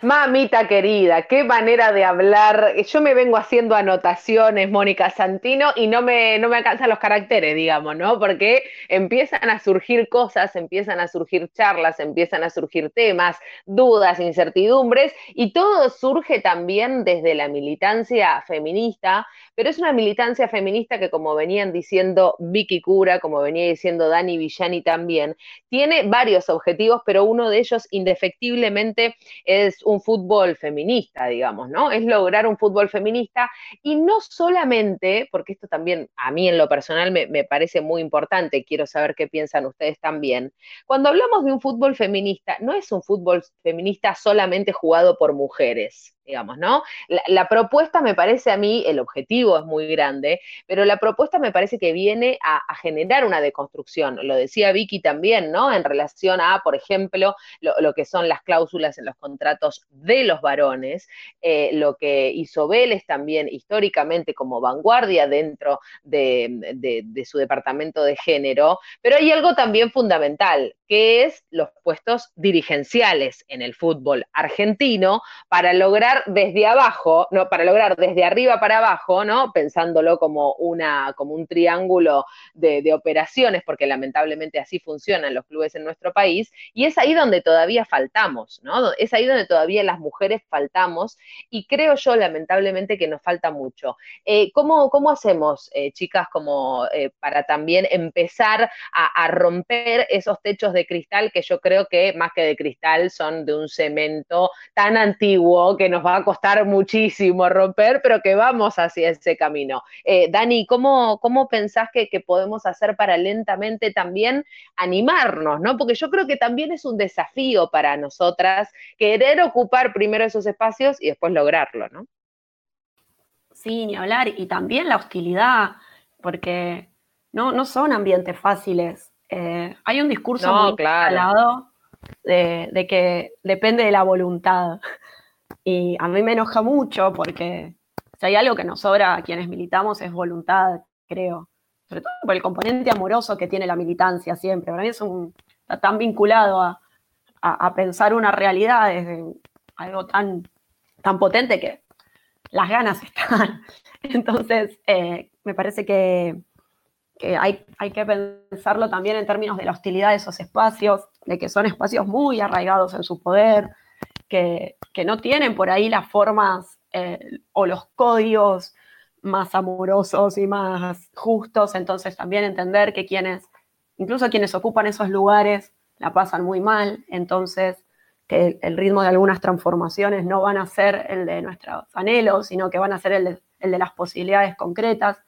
S2: Mamita querida, qué manera de hablar. Yo me vengo haciendo anotaciones, Mónica Santino, y no me, no me alcanzan los caracteres, digamos, ¿no? Porque empiezan a surgir cosas, empiezan a surgir charlas, empiezan a surgir temas, dudas, incertidumbres, y todo surge también desde la militancia feminista, pero es una militancia feminista que, como venían diciendo Vicky Cura, como venía diciendo Dani Villani también, tiene varios objetivos, pero uno de ellos indefectiblemente es un fútbol feminista, digamos, ¿no? Es lograr un fútbol feminista y no solamente, porque esto también a mí en lo personal me, me parece muy importante, quiero saber qué piensan ustedes también, cuando hablamos de un fútbol feminista, no es un fútbol feminista solamente jugado por mujeres, digamos, ¿no? La, propuesta me parece a mí, el objetivo es muy grande, pero la propuesta me parece que viene a, generar una deconstrucción. Lo decía Vicky también, ¿no? En relación a, por ejemplo, lo, que son las cláusulas en los contratos de los varones, eh, lo que hizo Vélez también históricamente como vanguardia dentro de, de su departamento de género, pero hay algo también fundamental, que es los puestos dirigenciales en el fútbol argentino para lograr desde abajo, ¿no? Para lograr desde arriba para abajo, ¿no? Pensándolo como una, como un triángulo de, operaciones, porque lamentablemente así funcionan los clubes en nuestro país, y es ahí donde todavía faltamos, ¿no? Es ahí donde todavía las mujeres faltamos, y creo yo, lamentablemente, que nos falta mucho. Eh, ¿cómo, hacemos, eh, chicas, como eh, para también empezar a, a romper esos techos de cristal que yo creo que más que de cristal son de un cemento tan antiguo que nos va a costar muchísimo romper, pero que vamos hacia ese camino. Eh, Dani, ¿cómo, ¿cómo pensás que, podemos hacer para lentamente también animarnos? ¿no? Porque yo creo que también es un desafío para nosotras querer ocupar primero esos espacios y después lograrlo, ¿no?
S9: Sí, ni hablar. Y también la hostilidad, porque no, no son ambientes fáciles. Eh, hay un discurso muy claro. de, de, que depende de la voluntad. Y a mí me enoja mucho porque si hay algo que nos sobra a quienes militamos es voluntad, creo. Sobre todo por el componente amoroso que tiene la militancia siempre. Para mí es un, está tan vinculado a, pensar una realidad desde algo tan, tan potente que las ganas están. Entonces, eh, me parece que, hay, hay, que pensarlo también en términos de la hostilidad de esos espacios, de que son espacios muy arraigados en su poder, que, no tienen por ahí las formas eh, o los códigos más amorosos y más justos, entonces también entender que quienes, incluso quienes ocupan esos lugares, la pasan muy mal, entonces que el ritmo de algunas transformaciones no van a ser el de nuestros anhelos, sino que van a ser el de, las posibilidades concretas.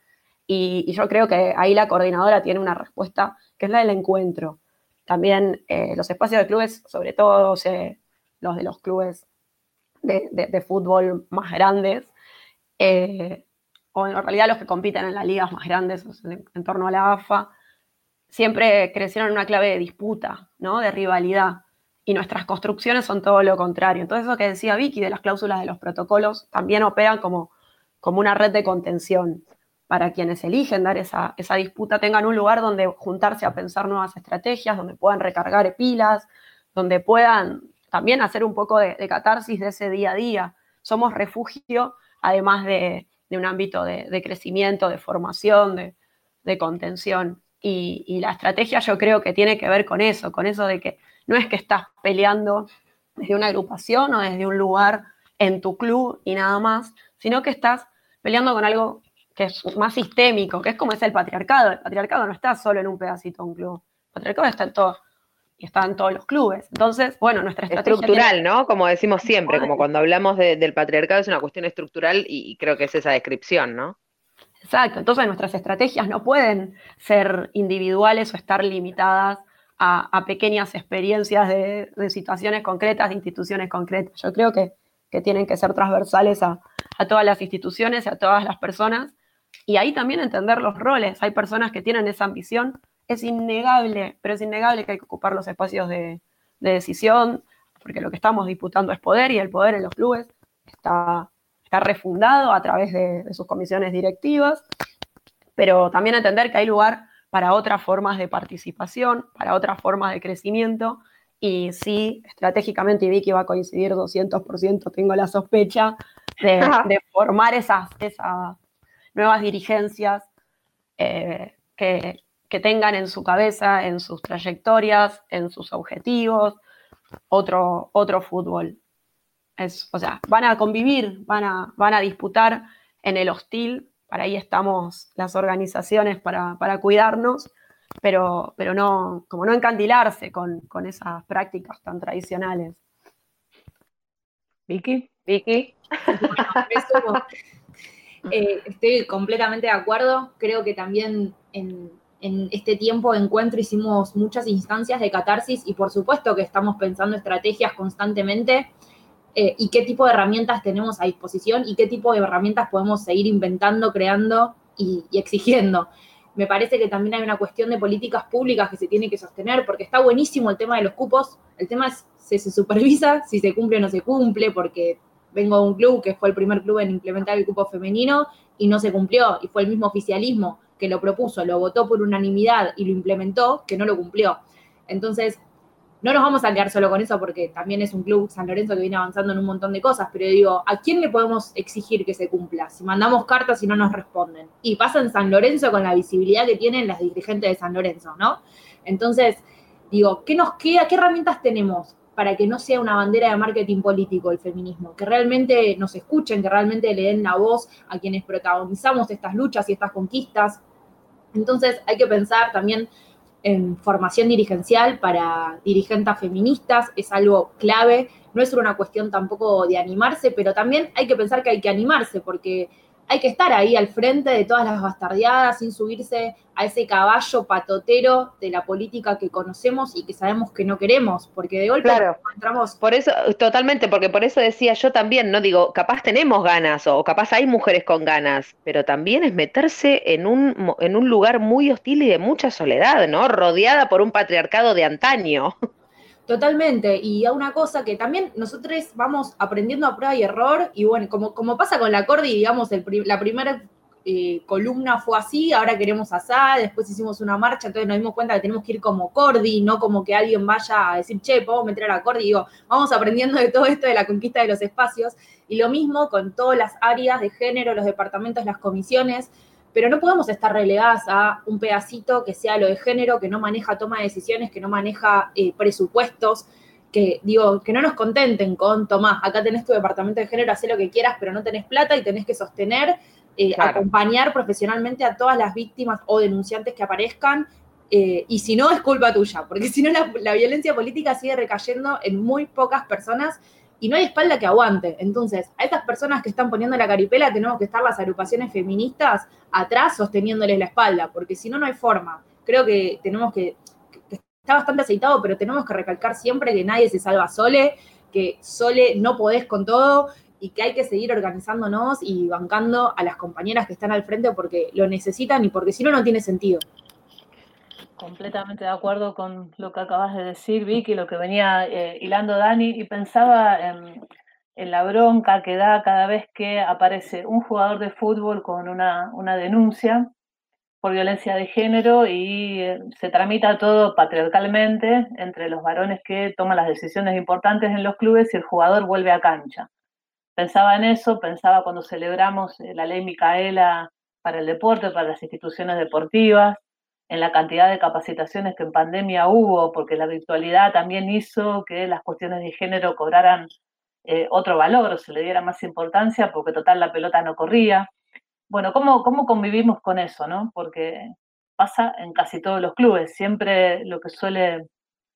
S9: Y, yo creo que ahí la coordinadora tiene una respuesta que es la del encuentro. También eh, los espacios de clubes, sobre todo, los de los clubes de, fútbol más grandes, eh, o en realidad los que compiten en las ligas más grandes en, torno a la AFA, siempre crecieron en una clave de disputa, ¿no? de rivalidad. Y nuestras construcciones son todo lo contrario. Entonces, eso que decía Vicky de las cláusulas de los protocolos también operan como, como una red de contención para quienes eligen dar esa, esa disputa, tengan un lugar donde juntarse a pensar nuevas estrategias, donde puedan recargar pilas, donde puedan también hacer un poco de, catarsis de ese día a día. Somos refugio, además de, un ámbito de, crecimiento, de formación, de, contención. Y, la estrategia yo creo que tiene que ver con eso, con eso de que no es que estás peleando desde una agrupación o desde un lugar en tu club y nada más, sino que estás peleando con algo que es más sistémico, que es como es el patriarcado. El patriarcado no está solo en un pedacito de un club. El patriarcado está en todo y está en todos los clubes. Entonces, bueno, nuestra estrategia.
S2: Estructural, ¿no? Como decimos siempre, como cuando hablamos del patriarcado es una cuestión estructural y, creo que es esa descripción, ¿no?
S9: Exacto, entonces nuestras estrategias no pueden ser individuales o estar limitadas a, pequeñas experiencias de, situaciones concretas, de instituciones concretas. Yo creo que, tienen que ser transversales a, a todas las instituciones y a todas las personas. Y ahí también entender los roles. Hay personas que tienen esa ambición. Es innegable, pero es innegable que hay que ocupar los espacios de, decisión, porque lo que estamos disputando es poder y el poder en los clubes está, está refundado a través de, sus comisiones directivas, pero también entender que hay lugar para otras formas de participación, para otras formas de crecimiento, y sí, estratégicamente, y Vicky va a coincidir 200%, tengo la sospecha de, formar esas, esas, nuevas dirigencias eh, que, que tengan en su cabeza, en sus trayectorias, en sus objetivos, otro, otro fútbol. Es, o sea, van a convivir, van a, van a disputar en el hostil, para ahí estamos las organizaciones para, cuidarnos, pero, pero no, como no encandilarse con, esas prácticas tan tradicionales.
S2: Vicky, Vicky.
S8: Eh, estoy completamente de acuerdo. Creo que también en, este tiempo de encuentro hicimos muchas instancias de catarsis y por supuesto que estamos pensando estrategias constantemente eh, y qué tipo de herramientas tenemos a disposición y qué tipo de herramientas podemos seguir inventando, creando y, exigiendo. Me parece que también hay una cuestión de políticas públicas que se tiene que sostener porque está buenísimo el tema de los cupos, el tema es si se supervisa, si se cumple o no se cumple, porque vengo de un club que fue el primer club en implementar el cupo femenino y no se cumplió y fue el mismo oficialismo que lo propuso, lo votó por unanimidad y lo implementó, que no lo cumplió. Entonces, no nos vamos a quedar solo con eso porque también es un club San Lorenzo que viene avanzando en un montón de cosas, pero digo, ¿a quién le podemos exigir que se cumpla? Si mandamos cartas y no nos responden. Y pasa en San Lorenzo con la visibilidad que tienen las dirigentes de San Lorenzo, ¿no? Entonces, digo, ¿qué nos queda? ¿Qué herramientas tenemos para que no sea una bandera de marketing político el feminismo? Que realmente nos escuchen, que realmente le den la voz a quienes protagonizamos estas luchas y estas conquistas, entonces hay que pensar también en formación dirigencial para dirigentes feministas, es algo clave, no es una cuestión tampoco de animarse, pero también hay que pensar que hay que animarse, porque hay que estar ahí al frente de todas las bastardeadas sin subirse a ese caballo patotero de la política que conocemos y que sabemos que no queremos, porque de golpe
S2: encontramos... Por eso, totalmente, porque por eso decía yo también, ¿no? Digo, capaz tenemos ganas o capaz hay mujeres con ganas, pero también es meterse en un, en un lugar muy hostil y de mucha soledad, ¿no? Rodeada por un patriarcado de antaño.
S8: Totalmente, y a una cosa que también nosotros vamos aprendiendo a prueba y error, y bueno, como, como pasa con la Cordi, digamos, el, la primera eh, columna fue así, ahora queremos asá, después hicimos una marcha, entonces nos dimos cuenta que tenemos que ir como Cordi, no como que alguien vaya a decir, che, podemos meter a la Cordi, digo, vamos aprendiendo de todo esto de la conquista de los espacios, y lo mismo con todas las áreas de género, los departamentos, las comisiones, pero no podemos estar relegadas a un pedacito que sea lo de género, que no maneja toma de decisiones, que no maneja eh, presupuestos, que digo, que no nos contenten con, Tomás, acá tenés tu departamento de género, haz lo que quieras, pero no tenés plata y tenés que sostener, eh, acompañar profesionalmente a todas las víctimas o denunciantes que aparezcan. Eh, y si no, es culpa tuya, porque si no, la violencia política sigue recayendo en muy pocas personas y no hay espalda que aguante. Entonces, a estas personas que están poniendo la caripela tenemos que estar las agrupaciones feministas atrás sosteniéndoles la espalda, porque si no, no hay forma. Creo que tenemos que, está bastante aceitado, pero tenemos que recalcar siempre que nadie se salva sole, que sole no podés con todo y que hay que seguir organizándonos y bancando a las compañeras que están al frente porque lo necesitan y porque si no, no tiene sentido.
S7: Completamente de acuerdo con lo que acabas de decir, Vicky, lo que venía eh, hilando Dani, y pensaba en, la bronca que da cada vez que aparece un jugador de fútbol con una, denuncia por violencia de género y eh, se tramita todo patriarcalmente entre los varones que toman las decisiones importantes en los clubes y el jugador vuelve a cancha. Pensaba en eso, pensaba cuando celebramos eh, la ley Micaela para el deporte, para las instituciones deportivas, en la cantidad de capacitaciones que en pandemia hubo, porque la virtualidad también hizo que las cuestiones de género cobraran eh, otro valor, se le diera más importancia, porque total la pelota no corría. Bueno, ¿cómo, ¿cómo convivimos con eso, no? Porque pasa en casi todos los clubes, siempre lo que suele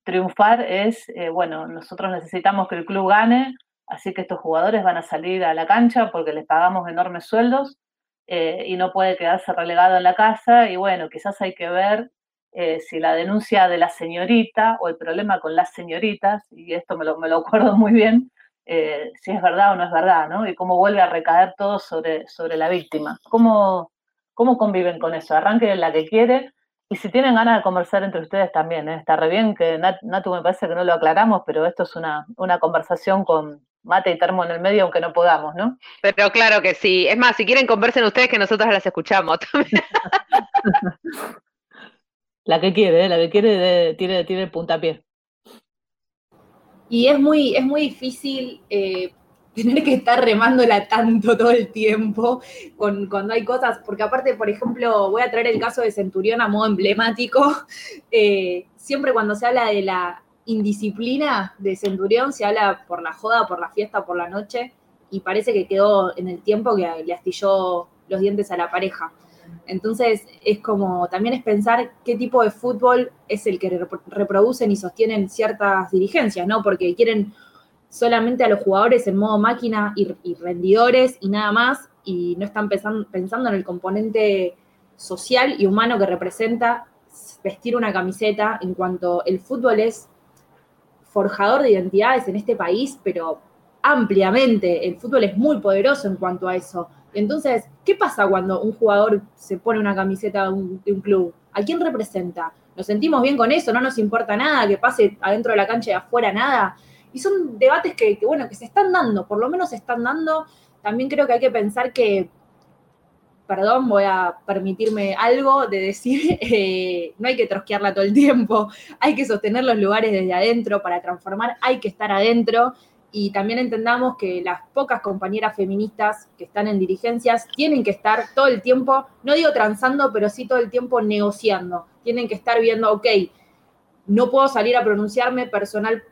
S7: triunfar es, eh, bueno, nosotros necesitamos que el club gane, así que estos jugadores van a salir a la cancha porque les pagamos enormes sueldos eh, y no puede quedarse relegado en la casa y bueno, quizás hay que ver eh, si la denuncia de la señorita o el problema con las señoritas, y esto me lo, me lo acuerdo muy bien, si es verdad o no es verdad, ¿no? Y cómo vuelve a recaer todo sobre, sobre la víctima. ¿Cómo, ¿Cómo conviven con eso? Arranque la que quiere y si tienen ganas de conversar entre ustedes también, ¿eh? está re bien que Natu me parece que no lo aclaramos, pero esto es una, una conversación con mate y termo en el medio, aunque no podamos, ¿no?
S2: Pero claro que sí. Es más, si quieren conversen ustedes que nosotros las escuchamos también.
S7: la que quiere, ¿eh? la que quiere tiene, tiene puntapié.
S8: Y es muy, es muy difícil eh, tener que estar remándola tanto todo el tiempo con, cuando hay cosas, porque aparte, por ejemplo, voy a traer el caso de Centurión a modo emblemático, eh, siempre cuando se habla de la indisciplina de Centurión, se habla por la joda, por la fiesta, por la noche, y parece que quedó en el tiempo que le astilló los dientes a la pareja. Entonces es como, también es pensar qué tipo de fútbol es el que reproducen y sostienen ciertas dirigencias, ¿no? Porque quieren solamente a los jugadores en modo máquina y, rendidores y nada más, y no están pensando, en el componente social y humano que representa vestir una camiseta en cuanto el fútbol es forjador de identidades en este país, pero ampliamente. El fútbol es muy poderoso en cuanto a eso. Entonces, ¿qué pasa cuando un jugador se pone una camiseta de un, club? ¿A quién representa? ¿Nos sentimos bien con eso? ¿No nos importa nada que pase adentro de la cancha y afuera nada? Y son debates que, bueno, que se están dando, por lo menos se están dando. También creo que hay que pensar que, perdón, voy a permitirme algo de decir, eh, no hay que trosquearla todo el tiempo, hay que sostener los lugares desde adentro para transformar, hay que estar adentro. Y también entendamos que las pocas compañeras feministas que están en dirigencias tienen que estar todo el tiempo, no digo transando, pero sí todo el tiempo negociando. Tienen que estar viendo, ok, no puedo salir a pronunciarme personal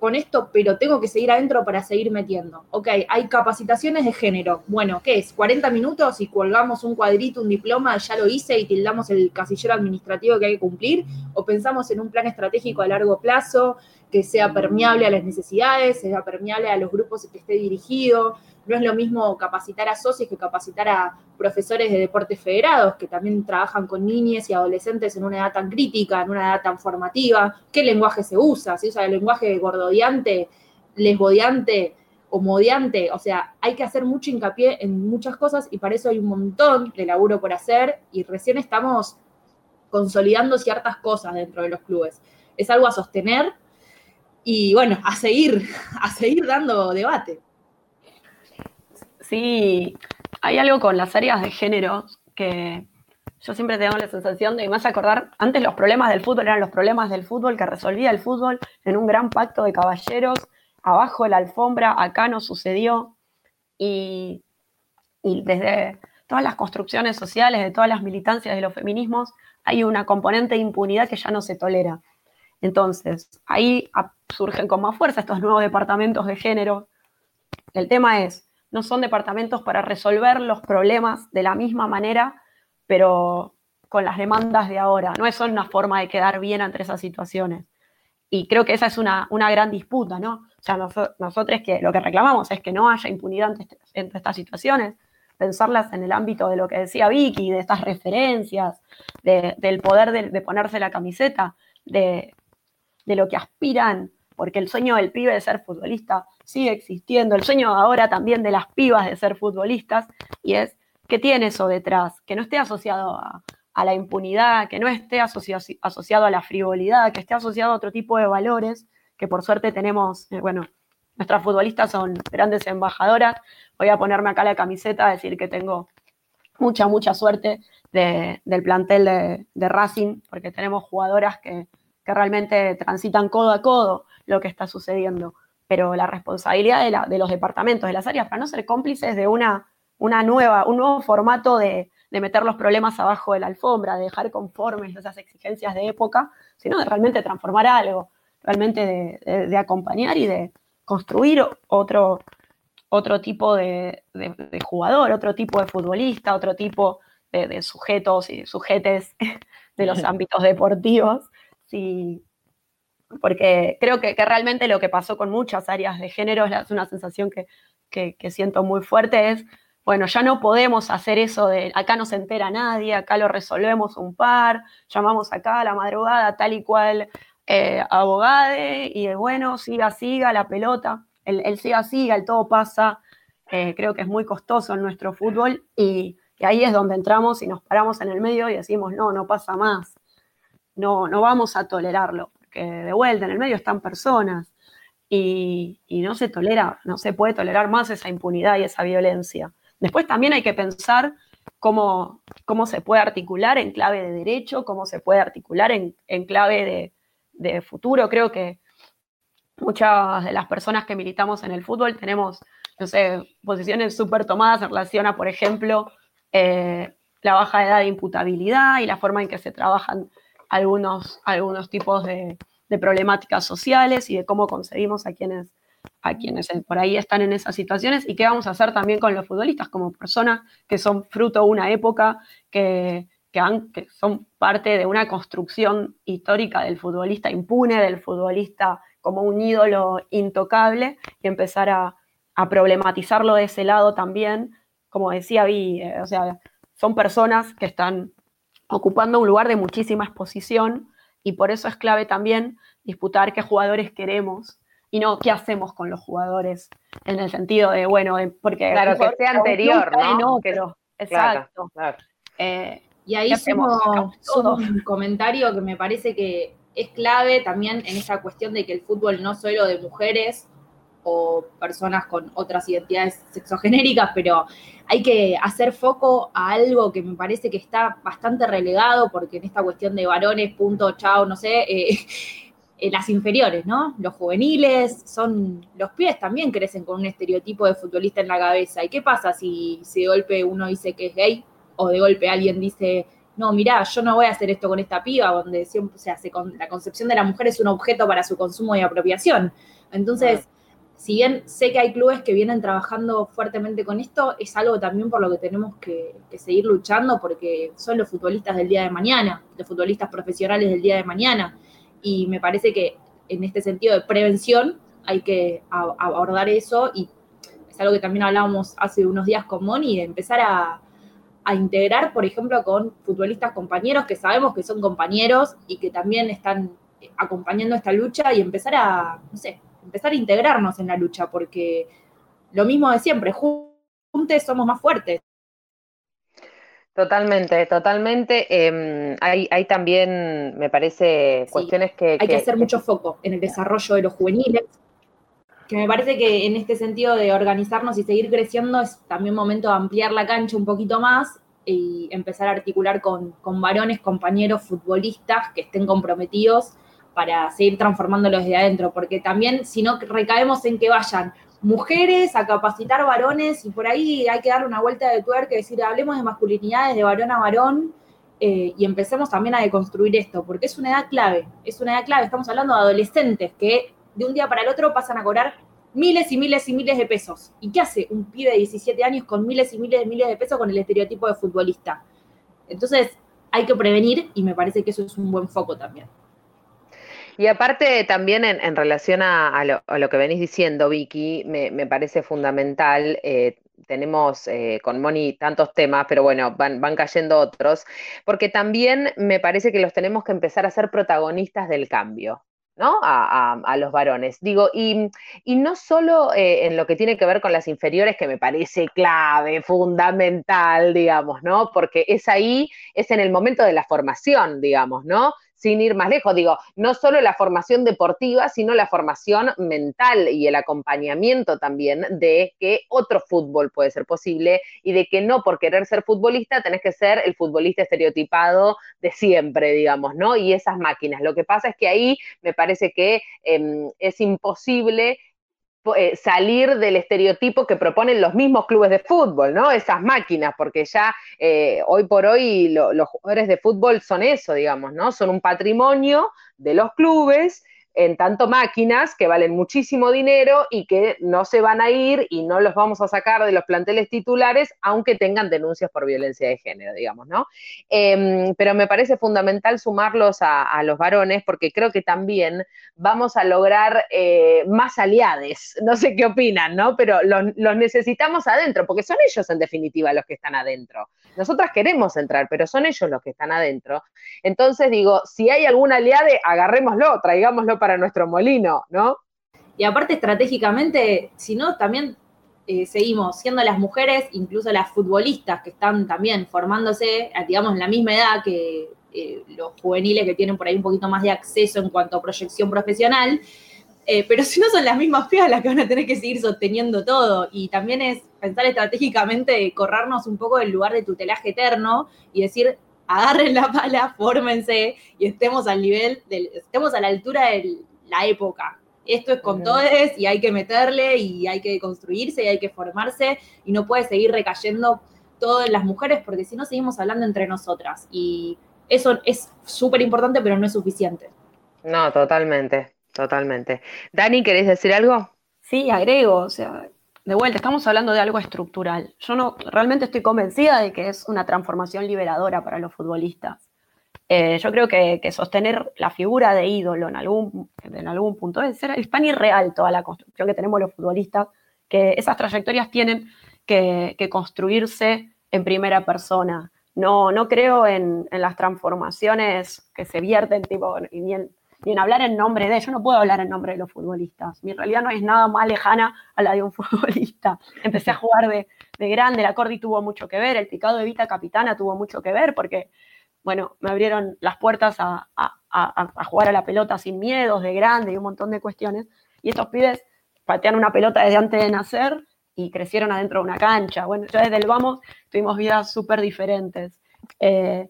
S8: con esto, pero tengo que seguir adentro para seguir metiendo. Ok, hay capacitaciones de género. Bueno, ¿qué es? 40 minutos y colgamos un cuadrito, un diploma, ya lo hice y tildamos el casillero administrativo que hay que cumplir. O pensamos en un plan estratégico a largo plazo que sea permeable a las necesidades, sea permeable a los grupos que esté dirigido, no es lo mismo capacitar a socios que capacitar a profesores de deportes federados, que también trabajan con niñas y adolescentes en una edad tan crítica, en una edad tan formativa. ¿Qué lenguaje se usa? ¿Se usa el lenguaje gordodiante, lesbodiante o modiante? O sea, hay que hacer mucho hincapié en muchas cosas y para eso hay un montón de laburo por hacer y recién estamos consolidando ciertas cosas dentro de los clubes. Es algo a sostener y bueno, a seguir, a seguir dando debate.
S9: Sí, hay algo con las áreas de género que yo siempre tengo la sensación de hace acordar, antes los problemas del fútbol eran los problemas del fútbol que resolvía el fútbol en un gran pacto de caballeros, abajo de la alfombra, acá no sucedió. Y, y desde todas las construcciones sociales, de todas las militancias de los feminismos, hay una componente de impunidad que ya no se tolera. Entonces, ahí surgen con más fuerza estos nuevos departamentos de género. El tema es, no son departamentos para resolver los problemas de la misma manera, pero con las demandas de ahora. No es una forma de quedar bien entre esas situaciones. Y creo que esa es una, gran disputa, ¿no? O sea, nosotros que lo que reclamamos es que no haya impunidad entre, estas situaciones, pensarlas en el ámbito de lo que decía Vicky, de estas referencias, del poder de, ponerse la camiseta, de, de lo que aspiran, porque el sueño del pibe de ser futbolista sigue existiendo, el sueño ahora también de las pibas de ser futbolistas, y es que tiene eso detrás, que no esté asociado a, la impunidad, que no esté asociado, a la frivolidad, que esté asociado a otro tipo de valores, que por suerte tenemos, eh, bueno, nuestras futbolistas son grandes embajadoras, voy a ponerme acá la camiseta, decir que tengo mucha, mucha suerte del plantel de, Racing, porque tenemos jugadoras que, que realmente transitan codo a codo lo que está sucediendo pero la responsabilidad de, los departamentos, de las áreas, para no ser cómplices de una, una nueva, un nuevo formato de, meter los problemas abajo de la alfombra, de dejar conformes esas exigencias de época, sino de realmente transformar algo, realmente de, acompañar y de construir otro, otro tipo de, jugador, otro tipo de futbolista, otro tipo de, sujetos y sujetes de los ámbitos deportivos. Sí, porque creo que, realmente lo que pasó con muchas áreas de género es una sensación que, que, siento muy fuerte, es, bueno, ya no podemos hacer eso de acá no se entera nadie, acá lo resolvemos un par, llamamos acá a la madrugada tal y cual eh, abogade y bueno, siga, siga la pelota, el, siga, siga, el todo pasa, eh, creo que es muy costoso en nuestro fútbol y, ahí es donde entramos y nos paramos en el medio y decimos, no, no pasa más, no, no vamos a tolerarlo, porque de vuelta en el medio están personas y, no se tolera, no se puede tolerar más esa impunidad y esa violencia. Después también hay que pensar cómo, cómo se puede articular en clave de derecho, cómo se puede articular en, clave de, futuro. Creo que muchas de las personas que militamos en el fútbol tenemos, no sé, posiciones súper tomadas en relación a, por ejemplo, eh, la baja edad de imputabilidad y la forma en que se trabajan algunos, algunos tipos de, problemáticas sociales y de cómo concebimos a quienes, a quienes por ahí están en esas situaciones y qué vamos a hacer también con los futbolistas como personas que son fruto de una época, que, que, son parte de una construcción histórica del futbolista impune, del futbolista como un ídolo intocable y empezar a, problematizarlo de ese lado también, como decía Vi, eh, o sea, son personas que están ocupando un lugar de muchísima exposición y por eso es clave también disputar qué jugadores queremos y no qué hacemos con los jugadores en el sentido de, bueno, porque...
S2: Claro, que sea anterior, ¿no?
S9: pero, exacto.
S8: Eh, y ahí sumo, un comentario que me parece que es clave también en esa cuestión de que el fútbol no solo de mujeres o personas con otras identidades sexogenéricas, pero hay que hacer foco a algo que me parece que está bastante relegado, porque en esta cuestión de varones, punto, chao, no sé, eh, eh, las inferiores, ¿no? Los juveniles, son los pies también crecen con un estereotipo de futbolista en la cabeza. ¿Y qué pasa si, si de golpe uno dice que es gay o de golpe alguien dice, no, mirá, yo no voy a hacer esto con esta piba, donde siempre se hace con la concepción de la mujer es un objeto para su consumo y apropiación. Entonces, si bien sé que hay clubes que vienen trabajando fuertemente con esto, es algo también por lo que tenemos que, seguir luchando porque son los futbolistas del día de mañana, los futbolistas profesionales del día de mañana. Y me parece que en este sentido de prevención hay que abordar eso y es algo que también hablábamos hace unos días con Moni, de empezar a, a integrar, por ejemplo, con futbolistas compañeros que sabemos que son compañeros y que también están acompañando esta lucha y empezar a, no sé, empezar a integrarnos en la lucha, porque lo mismo de siempre, juntos somos más fuertes.
S2: Totalmente, totalmente. Em, hay, hay, también, me parece, cuestiones que...
S8: Hay que, hacer mucho foco en el desarrollo de los juveniles, que me parece que en este sentido de organizarnos y seguir creciendo es también momento de ampliar la cancha un poquito más y empezar a articular con, con varones, compañeros, futbolistas que estén comprometidos para seguir transformándolos desde adentro, porque también si no recaemos en que vayan mujeres a capacitar varones y por ahí hay que dar una vuelta de tuerca y decir, hablemos de masculinidades de varón a varón eh, y empecemos también a deconstruir esto, porque es una edad clave, es una edad clave, estamos hablando de adolescentes que de un día para el otro pasan a cobrar miles y miles y miles de pesos. ¿Y qué hace un pibe de 17 años con miles y miles y miles de pesos con el estereotipo de futbolista? Entonces hay que prevenir y me parece que eso es un buen foco también.
S2: Y aparte también en, relación a, lo, que venís diciendo, Vicky, me, parece fundamental. Eh, tenemos eh, con Moni tantos temas, pero bueno, van, van cayendo otros, porque también me parece que los tenemos que empezar a ser protagonistas del cambio. ¿no? A, los varones. Digo, y, no solo eh, en lo que tiene que ver con las inferiores, que me parece clave, fundamental, digamos, ¿no? Porque es ahí, es en el momento de la formación, digamos, ¿no? Sin ir más lejos, digo, no solo la formación deportiva, sino la formación mental y el acompañamiento también de que otro fútbol puede ser posible y de que no por querer ser futbolista tenés que ser el futbolista estereotipado de siempre, digamos, ¿no? Y esas máquinas. Lo que pasa es que ahí me parece que em, es imposible eh, salir del estereotipo que proponen los mismos clubes de fútbol, ¿no? Esas máquinas, porque ya eh, hoy por hoy los jugadores de fútbol son eso, digamos, ¿no? Son un patrimonio de los clubes en tanto máquinas que valen muchísimo dinero y que no se van a ir y no los vamos a sacar de los planteles titulares, aunque tengan denuncias por violencia de género, digamos, ¿no? Em, pero me parece fundamental sumarlos a, los varones porque creo que también vamos a lograr eh, más aliades. No sé qué opinan, ¿no? Pero los, los necesitamos adentro, porque son ellos en definitiva los que están adentro. Nosotras queremos entrar, pero son ellos los que están adentro. Entonces digo, si hay algún aliade, agarrémoslo, traigámoslo para nuestro molino, ¿no?
S8: Y aparte estratégicamente, si no, también eh, seguimos siendo las mujeres, incluso las futbolistas que están también formándose, digamos, en la misma edad que eh, los juveniles que tienen por ahí un poquito más de acceso en cuanto a proyección profesional, eh, pero si no son las mismas feas las que van a tener que seguir sosteniendo todo. Y también es pensar estratégicamente, corrernos un poco del lugar de tutelaje eterno y decir, agarren la pala, fórmense y estemos al nivel, del, estemos a la altura de la época. Esto es con todos y hay que meterle y hay que construirse y hay que formarse y no puede seguir recayendo todo en las mujeres porque si no seguimos hablando entre nosotras y eso es súper importante pero no es suficiente.
S2: No, totalmente, totalmente. Dani, ¿querés decir algo?
S9: Sí, agrego, o sea, de vuelta, estamos hablando de algo estructural. Yo no realmente estoy convencida de que es una transformación liberadora para los futbolistas. Eh, yo creo que, sostener la figura de ídolo en algún, en punto es, tan irreal toda la construcción que tenemos los futbolistas, que esas trayectorias tienen que, construirse en primera persona. No, no creo en, en, las transformaciones que se vierten, tipo, y bien ni en hablar en nombre de, yo no puedo hablar en nombre de los futbolistas. Mi realidad no es nada más lejana a la de un futbolista. Empecé a jugar de, grande, la Cordi tuvo mucho que ver, el picado de Vita Capitana tuvo mucho que ver, porque, bueno, me abrieron las puertas a, jugar a la pelota sin miedos, de grande y un montón de cuestiones. Y estos pibes patean una pelota desde antes de nacer y crecieron adentro de una cancha. Bueno, ya desde el vamos tuvimos vidas súper diferentes, eh,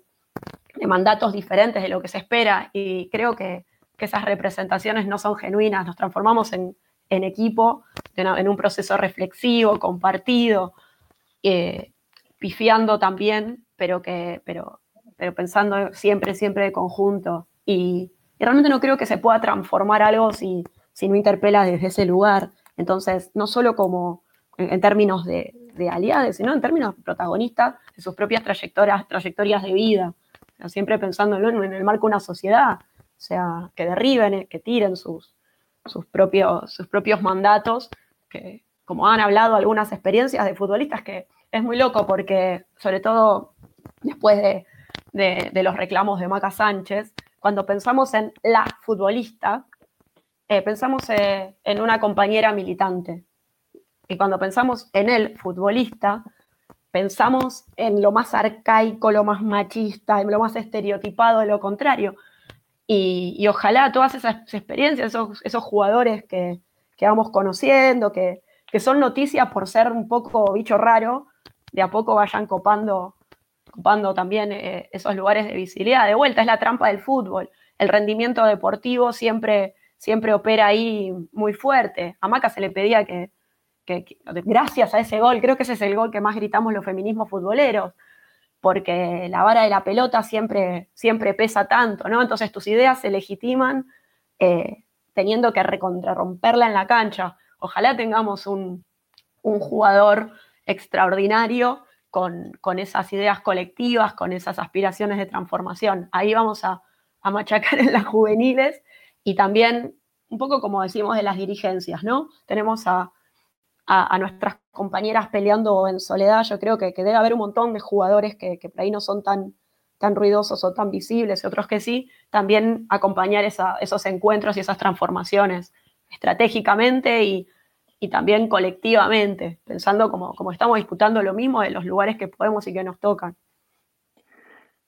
S9: de mandatos diferentes de lo que se espera y creo que que esas representaciones no son genuinas, nos transformamos en, equipo, en, un proceso reflexivo, compartido, eh, pifiando también, pero, que, pero, pero pensando siempre, siempre de conjunto. Y, realmente no creo que se pueda transformar algo si, si no interpela desde ese lugar. Entonces, no solo como en, términos de, de aliados, sino en términos protagonistas de sus propias trayectorias, trayectorias de vida. siempre pensándolo en el marco de una sociedad sea, que derriben, eh, que tiren sus, sus, propios, sus propios mandatos, que como han hablado algunas experiencias de futbolistas, que es muy loco porque, sobre todo después de, los reclamos de Maca Sánchez, cuando pensamos en la futbolista, eh, pensamos eh, en una compañera militante. Y cuando pensamos en el futbolista, pensamos en lo más arcaico, lo más machista, en lo más estereotipado de lo contrario. Y, ojalá todas esas experiencias, esos, jugadores que, vamos conociendo, que, son noticias por ser un poco bicho raro, de a poco vayan copando, copando también eh, esos lugares de visibilidad. De vuelta, es la trampa del fútbol. El rendimiento deportivo siempre, siempre opera ahí muy fuerte. A Maca se le pedía que, que, gracias a ese gol, creo que ese es el gol que más gritamos los feminismos futboleros, porque la vara de la pelota siempre, siempre pesa tanto, ¿no? Entonces tus ideas se legitiman eh, teniendo que recontrarromperla en la cancha. Ojalá tengamos un, jugador extraordinario con, esas ideas colectivas, con esas aspiraciones de transformación. Ahí vamos a, a machacar en las juveniles y también un poco como decimos de las dirigencias, ¿no? Tenemos a, a, nuestras compañeras peleando en soledad, yo creo que, debe haber un montón de jugadores que, por ahí no son tan, tan ruidosos o tan visibles, y otros que sí, también acompañar esos encuentros y esas transformaciones estratégicamente y, también colectivamente, pensando como, como estamos disputando lo mismo de los lugares que podemos y que nos tocan.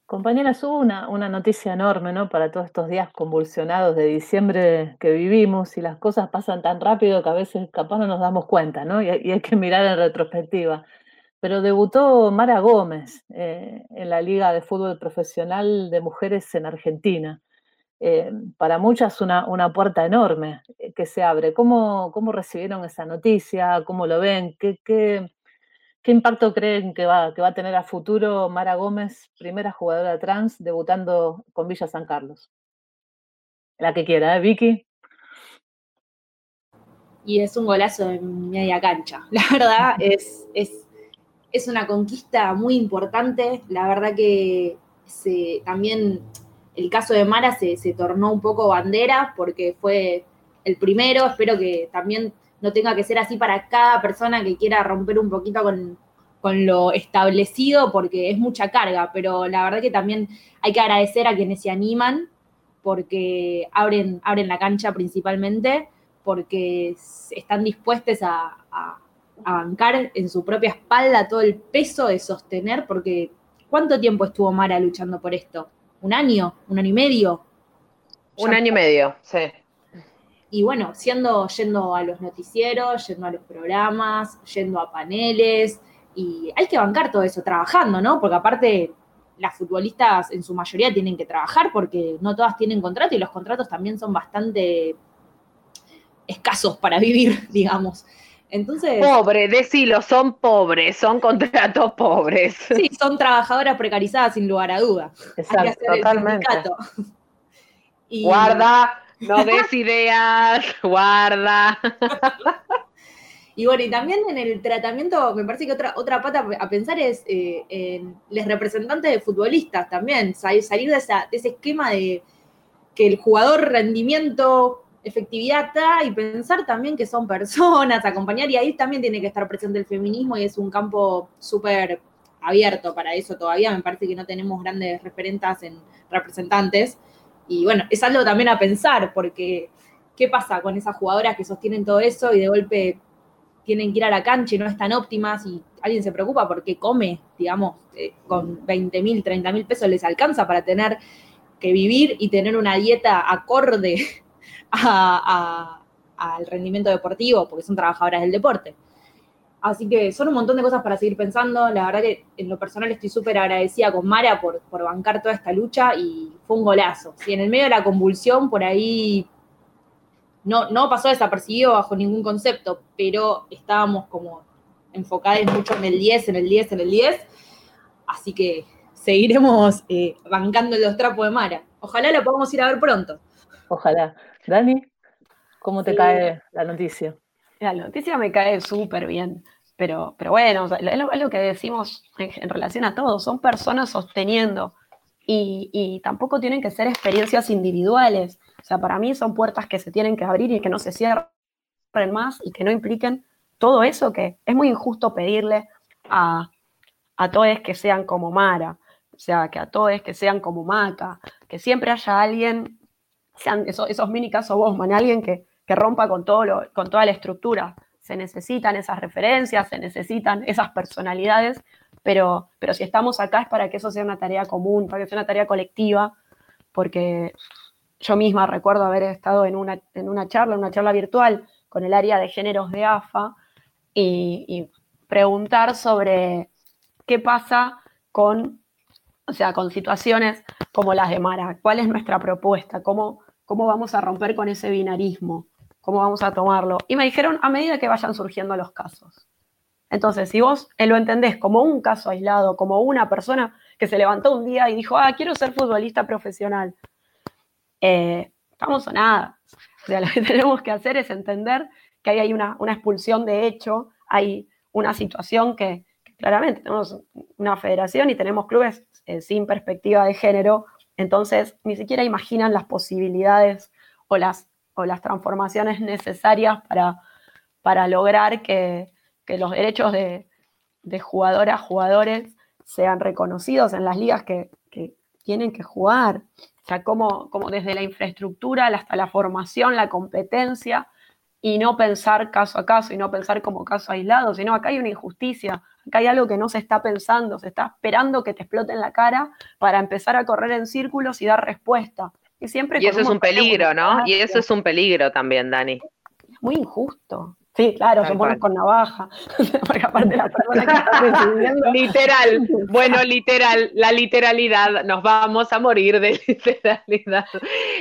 S7: Compañeras, hubo una, una, noticia enorme, ¿no? Para todos estos días convulsionados de diciembre que vivimos y las cosas pasan tan rápido que a veces capaz no nos damos cuenta, ¿no? Y, hay que mirar en retrospectiva. Pero debutó Mara Gómez eh, en la Liga de Fútbol Profesional de Mujeres en Argentina. eh, para muchas una, una puerta enorme eh, que se abre. ¿Cómo, ¿Cómo recibieron esa noticia? ¿Cómo lo ven? ¿Qué, qué, qué impacto creen que va, que va a tener a futuro Mara Gómez, primera jugadora trans, debutando con Villa San Carlos? La que quiera, ¿eh, Vicky?
S8: Y es un golazo de media cancha. La verdad, es, es, es una conquista muy importante. La verdad que se, también el caso de Mara se, se, tornó un poco bandera porque fue el primero. Espero que también no tenga que ser así para cada persona que quiera romper un poquito con, con lo establecido porque es mucha carga, pero la verdad que también hay que agradecer a quienes se animan porque abren, abren la cancha principalmente, porque están dispuestos a, a, a bancar en su propia espalda todo el peso de sostener, porque ¿cuánto tiempo estuvo Mara luchando por esto? ¿Un año? ¿Un año y medio?
S2: Un año y medio, sí.
S8: Y bueno, siendo, yendo a los noticieros, yendo a los programas, yendo a paneles, y hay que bancar todo eso, trabajando, ¿no? Porque aparte las futbolistas en su mayoría tienen que trabajar porque no todas tienen contrato y los contratos también son bastante escasos para vivir, digamos. Entonces.
S2: Pobre, decilo, son pobres, son contratos pobres.
S8: Sí, son trabajadoras precarizadas sin lugar a duda.
S2: Exacto, totalmente. Y... Guarda, no des ideas, guarda.
S8: Y bueno, y también en el tratamiento, me parece que otra, otra pata a pensar es eh, en los representantes de futbolistas también, salir de, esa, de ese esquema de que el jugador rendimiento efectividad está y pensar también que son personas, acompañar, y ahí también tiene que estar presente el feminismo y es un campo súper abierto para eso todavía, me parece que no tenemos grandes referentas en representantes, y bueno, es algo también a pensar, porque ¿qué pasa con esas jugadoras que sostienen todo eso y de golpe tienen que ir a la cancha y no están óptimas y alguien se preocupa porque come, digamos, eh, con 20 mil, 30 mil pesos les alcanza para tener que vivir y tener una dieta acorde al rendimiento deportivo, porque son trabajadoras del deporte. Así que son un montón de cosas para seguir pensando. La verdad que en lo personal estoy súper agradecida con Mara por, por, bancar toda esta lucha y fue un golazo. Si en el medio de la convulsión por ahí no, no pasó desapercibido bajo ningún concepto, pero estábamos como enfocados mucho en el 10, en el 10, en el 10. Así que seguiremos eh, bancando los trapos de Mara. Ojalá lo podamos ir a ver pronto.
S7: Ojalá. Dani, ¿cómo te sí. cae la noticia?
S9: La noticia me cae súper bien, pero, pero bueno, es lo, que decimos en, relación a todo, son personas sosteniendo y, y tampoco tienen que ser experiencias individuales. O sea, para mí son puertas que se tienen que abrir y que no se cierren más y que no impliquen todo eso que es muy injusto pedirle a, a todos que sean como Mara, o sea, que a todos que sean como Maca, que siempre haya alguien, sean esos, esos mini casos Bosman, alguien que, que rompa con, todo lo, con toda la estructura. Se necesitan esas referencias, se necesitan esas personalidades, pero, pero si estamos acá es para que eso sea una tarea común, para que sea una tarea colectiva, porque yo misma recuerdo haber estado en una, en una charla, una charla virtual con el área de géneros de AFA y, y preguntar sobre qué pasa con, o sea, con situaciones como las de Mara, cuál es nuestra propuesta, cómo, cómo vamos a romper con ese binarismo, cómo vamos a tomarlo. Y me dijeron a medida que vayan surgiendo los casos. Entonces, si vos lo entendés como un caso aislado, como una persona que se levantó un día y dijo, ah, quiero ser futbolista profesional, eh, estamos o nada. O sea, lo que tenemos que hacer es entender que ahí hay una, una expulsión de hecho, hay una situación que, que, claramente tenemos una federación y tenemos clubes eh, sin perspectiva de género, entonces ni siquiera imaginan las posibilidades o las, o las transformaciones necesarias para, para lograr que, que los derechos de, de, jugadoras, jugadores sean reconocidos en las ligas que, que tienen que jugar. O sea, como, como desde la infraestructura hasta la formación, la competencia, y no pensar caso a caso y no pensar como caso aislado, sino acá hay una injusticia, acá hay algo que no se está pensando, se está esperando que te explote en la cara para empezar a correr en círculos y dar respuesta. Y, siempre
S2: y eso es un peligro, ¿no? Y eso es un peligro también, Dani.
S9: Muy injusto.
S11: Sí, claro, se ponen con navaja. Porque aparte la persona que está
S2: Literal, bueno, literal, la literalidad, nos vamos a morir de literalidad.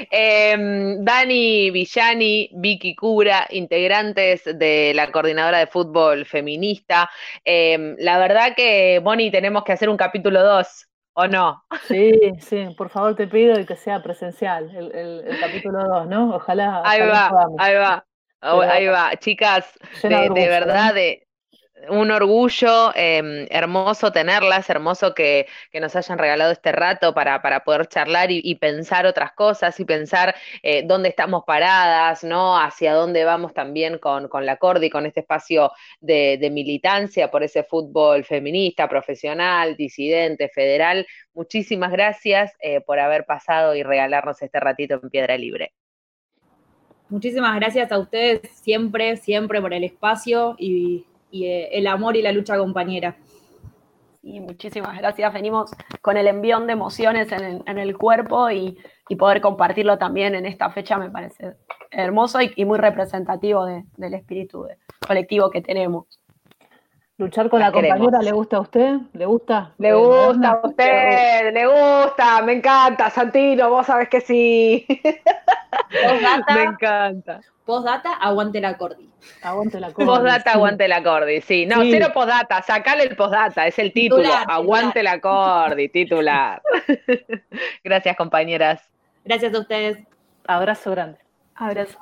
S2: Em, Dani Villani, Vicky Cura, integrantes de la coordinadora de fútbol feminista. Em, la verdad que, Moni, tenemos que hacer un capítulo 2. ¿O no?
S7: Sí, sí, por favor te pido y que sea presencial el, capítulo 2, ¿no? Ojalá.
S2: Ahí va, ahí va. Ahí va, chicas, de, verdad, de un orgullo, em, hermoso tenerlas, hermoso que, nos hayan regalado este rato para, para poder charlar y, pensar otras cosas y pensar eh, dónde estamos paradas, ¿no? Hacia dónde vamos también con, con la Cordi, con este espacio de, militancia por ese fútbol feminista, profesional, disidente, federal. Muchísimas gracias eh, por haber pasado y regalarnos este ratito en Piedra Libre.
S8: Muchísimas gracias a ustedes siempre, siempre por el espacio y, eh, el amor y la lucha compañera.
S11: Y muchísimas gracias. Venimos con el envión de emociones en, el cuerpo y, poder compartirlo también en esta fecha me parece hermoso y, muy representativo del espíritu colectivo que tenemos.
S7: Luchar con la, compañera, ¿le gusta a usted? ¿Le gusta?
S2: Le gusta a usted, le gusta, me encanta, Santino, vos sabés que sí. me encanta.
S8: Postdata, aguante la cordi.
S7: Aguante la cordi.
S2: Postdata, aguante la cordi, sí. No, cero postdata, sacale el postdata, es el título. aguante la cordi, titular. Gracias, compañeras.
S8: Gracias a ustedes.
S7: Abrazo grande.
S11: Abrazo.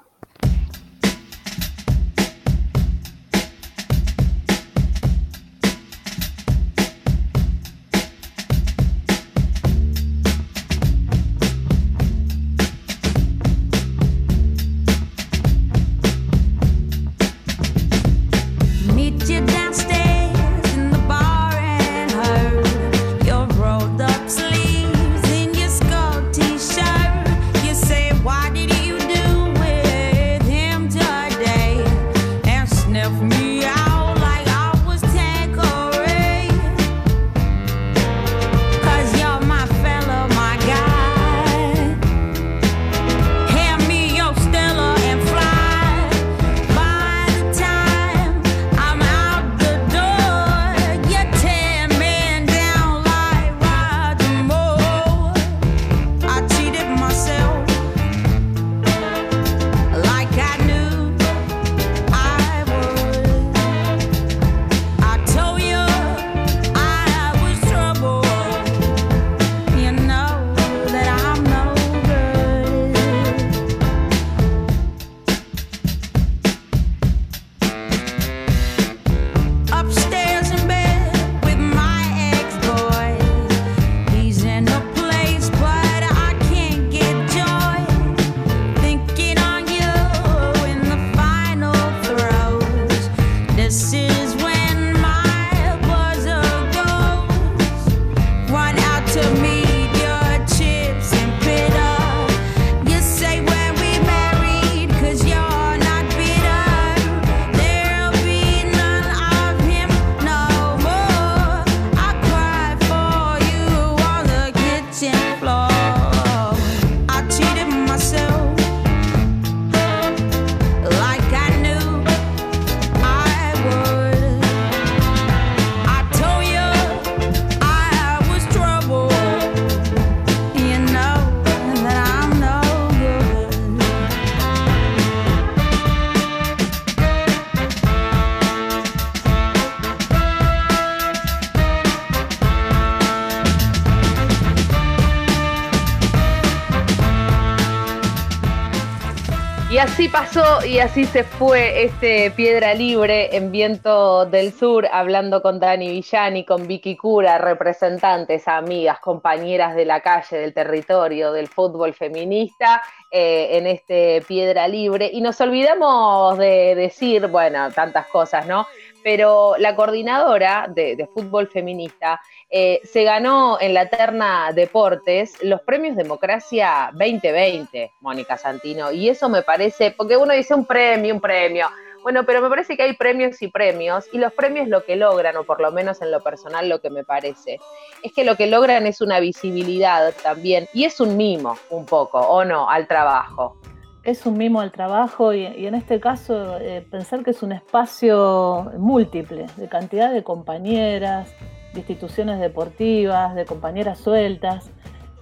S2: Así pasó y así se fue este Piedra Libre en Viento del Sur, hablando con Dani Villani, con Vicky Cura, representantes, amigas, compañeras de la calle, del territorio, del fútbol feminista, eh, en este Piedra Libre. Y nos olvidamos de decir, bueno, tantas cosas, ¿no? Pero la coordinadora de fútbol feminista eh, se ganó en la terna Deportes los premios Democracia 2020, Mónica Santino, y eso me parece, porque uno dice un premio, un premio, bueno, pero me parece que hay premios y premios, y los premios lo que logran, o por lo menos en lo personal lo que me parece, es que lo que logran es una visibilidad también, y es un mimo un poco, o no, al trabajo.
S7: Es un mimo al trabajo y, en este caso eh, pensar que es un espacio múltiple de cantidad de compañeras, de instituciones deportivas, de compañeras sueltas.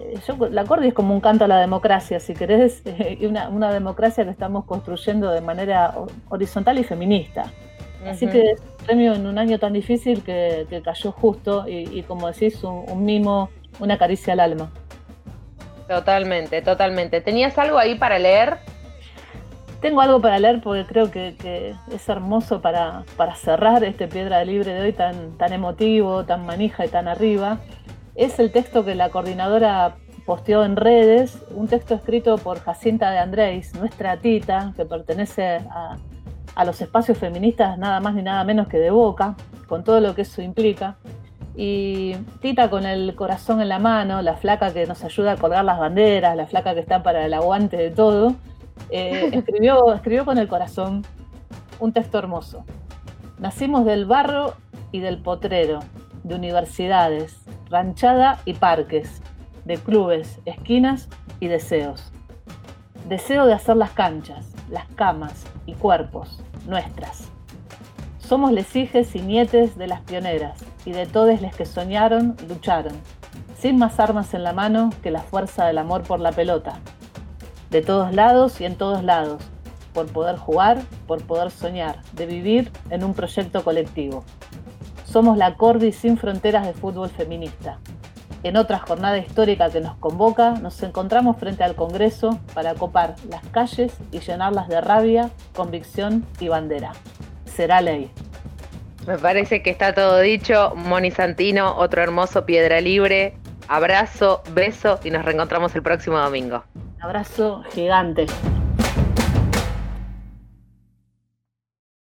S7: Eh, la Cordi es como un canto a la democracia, si querés, y una, democracia que estamos construyendo de manera horizontal y feminista. Así que es un premio en un año tan difícil que, cayó justo y, como decís, un mimo, una caricia al alma.
S2: Totalmente, totalmente. ¿Tenías algo ahí para leer?
S7: Tengo algo para leer porque creo que, es hermoso para, cerrar este Piedra Libre de hoy tan, tan emotivo, tan manija y tan arriba. Es el texto que la coordinadora posteó en redes, un texto escrito por Jacinta de Andrés, nuestra tita, que pertenece a, a los espacios feministas nada más ni nada menos que de Boca, con todo lo que eso implica. Y Tita con el corazón en la mano, la flaca que nos ayuda a colgar las banderas, la flaca que está para el aguante de todo, eh, escribió, escribió con el corazón un texto hermoso. Nacimos del barro y del potrero, de universidades, ranchada y parques, de clubes, esquinas y deseos. Deseo de hacer las canchas, las camas y cuerpos, nuestras. Somos les hijes y nietes de las pioneras y de todos los que soñaron, lucharon, sin más armas en la mano que la fuerza del amor por la pelota. De todos lados y en todos lados, por poder jugar, por poder soñar, de vivir en un proyecto colectivo. Somos la Cordi sin fronteras de fútbol feminista. En otra jornada histórica que nos convoca, nos encontramos frente al Congreso para copar las calles y llenarlas de rabia, convicción y bandera será ley.
S2: Me parece que está todo dicho. Moni Santino, otro hermoso Piedra Libre. Abrazo, beso y nos reencontramos el próximo domingo.
S7: Abrazo gigante.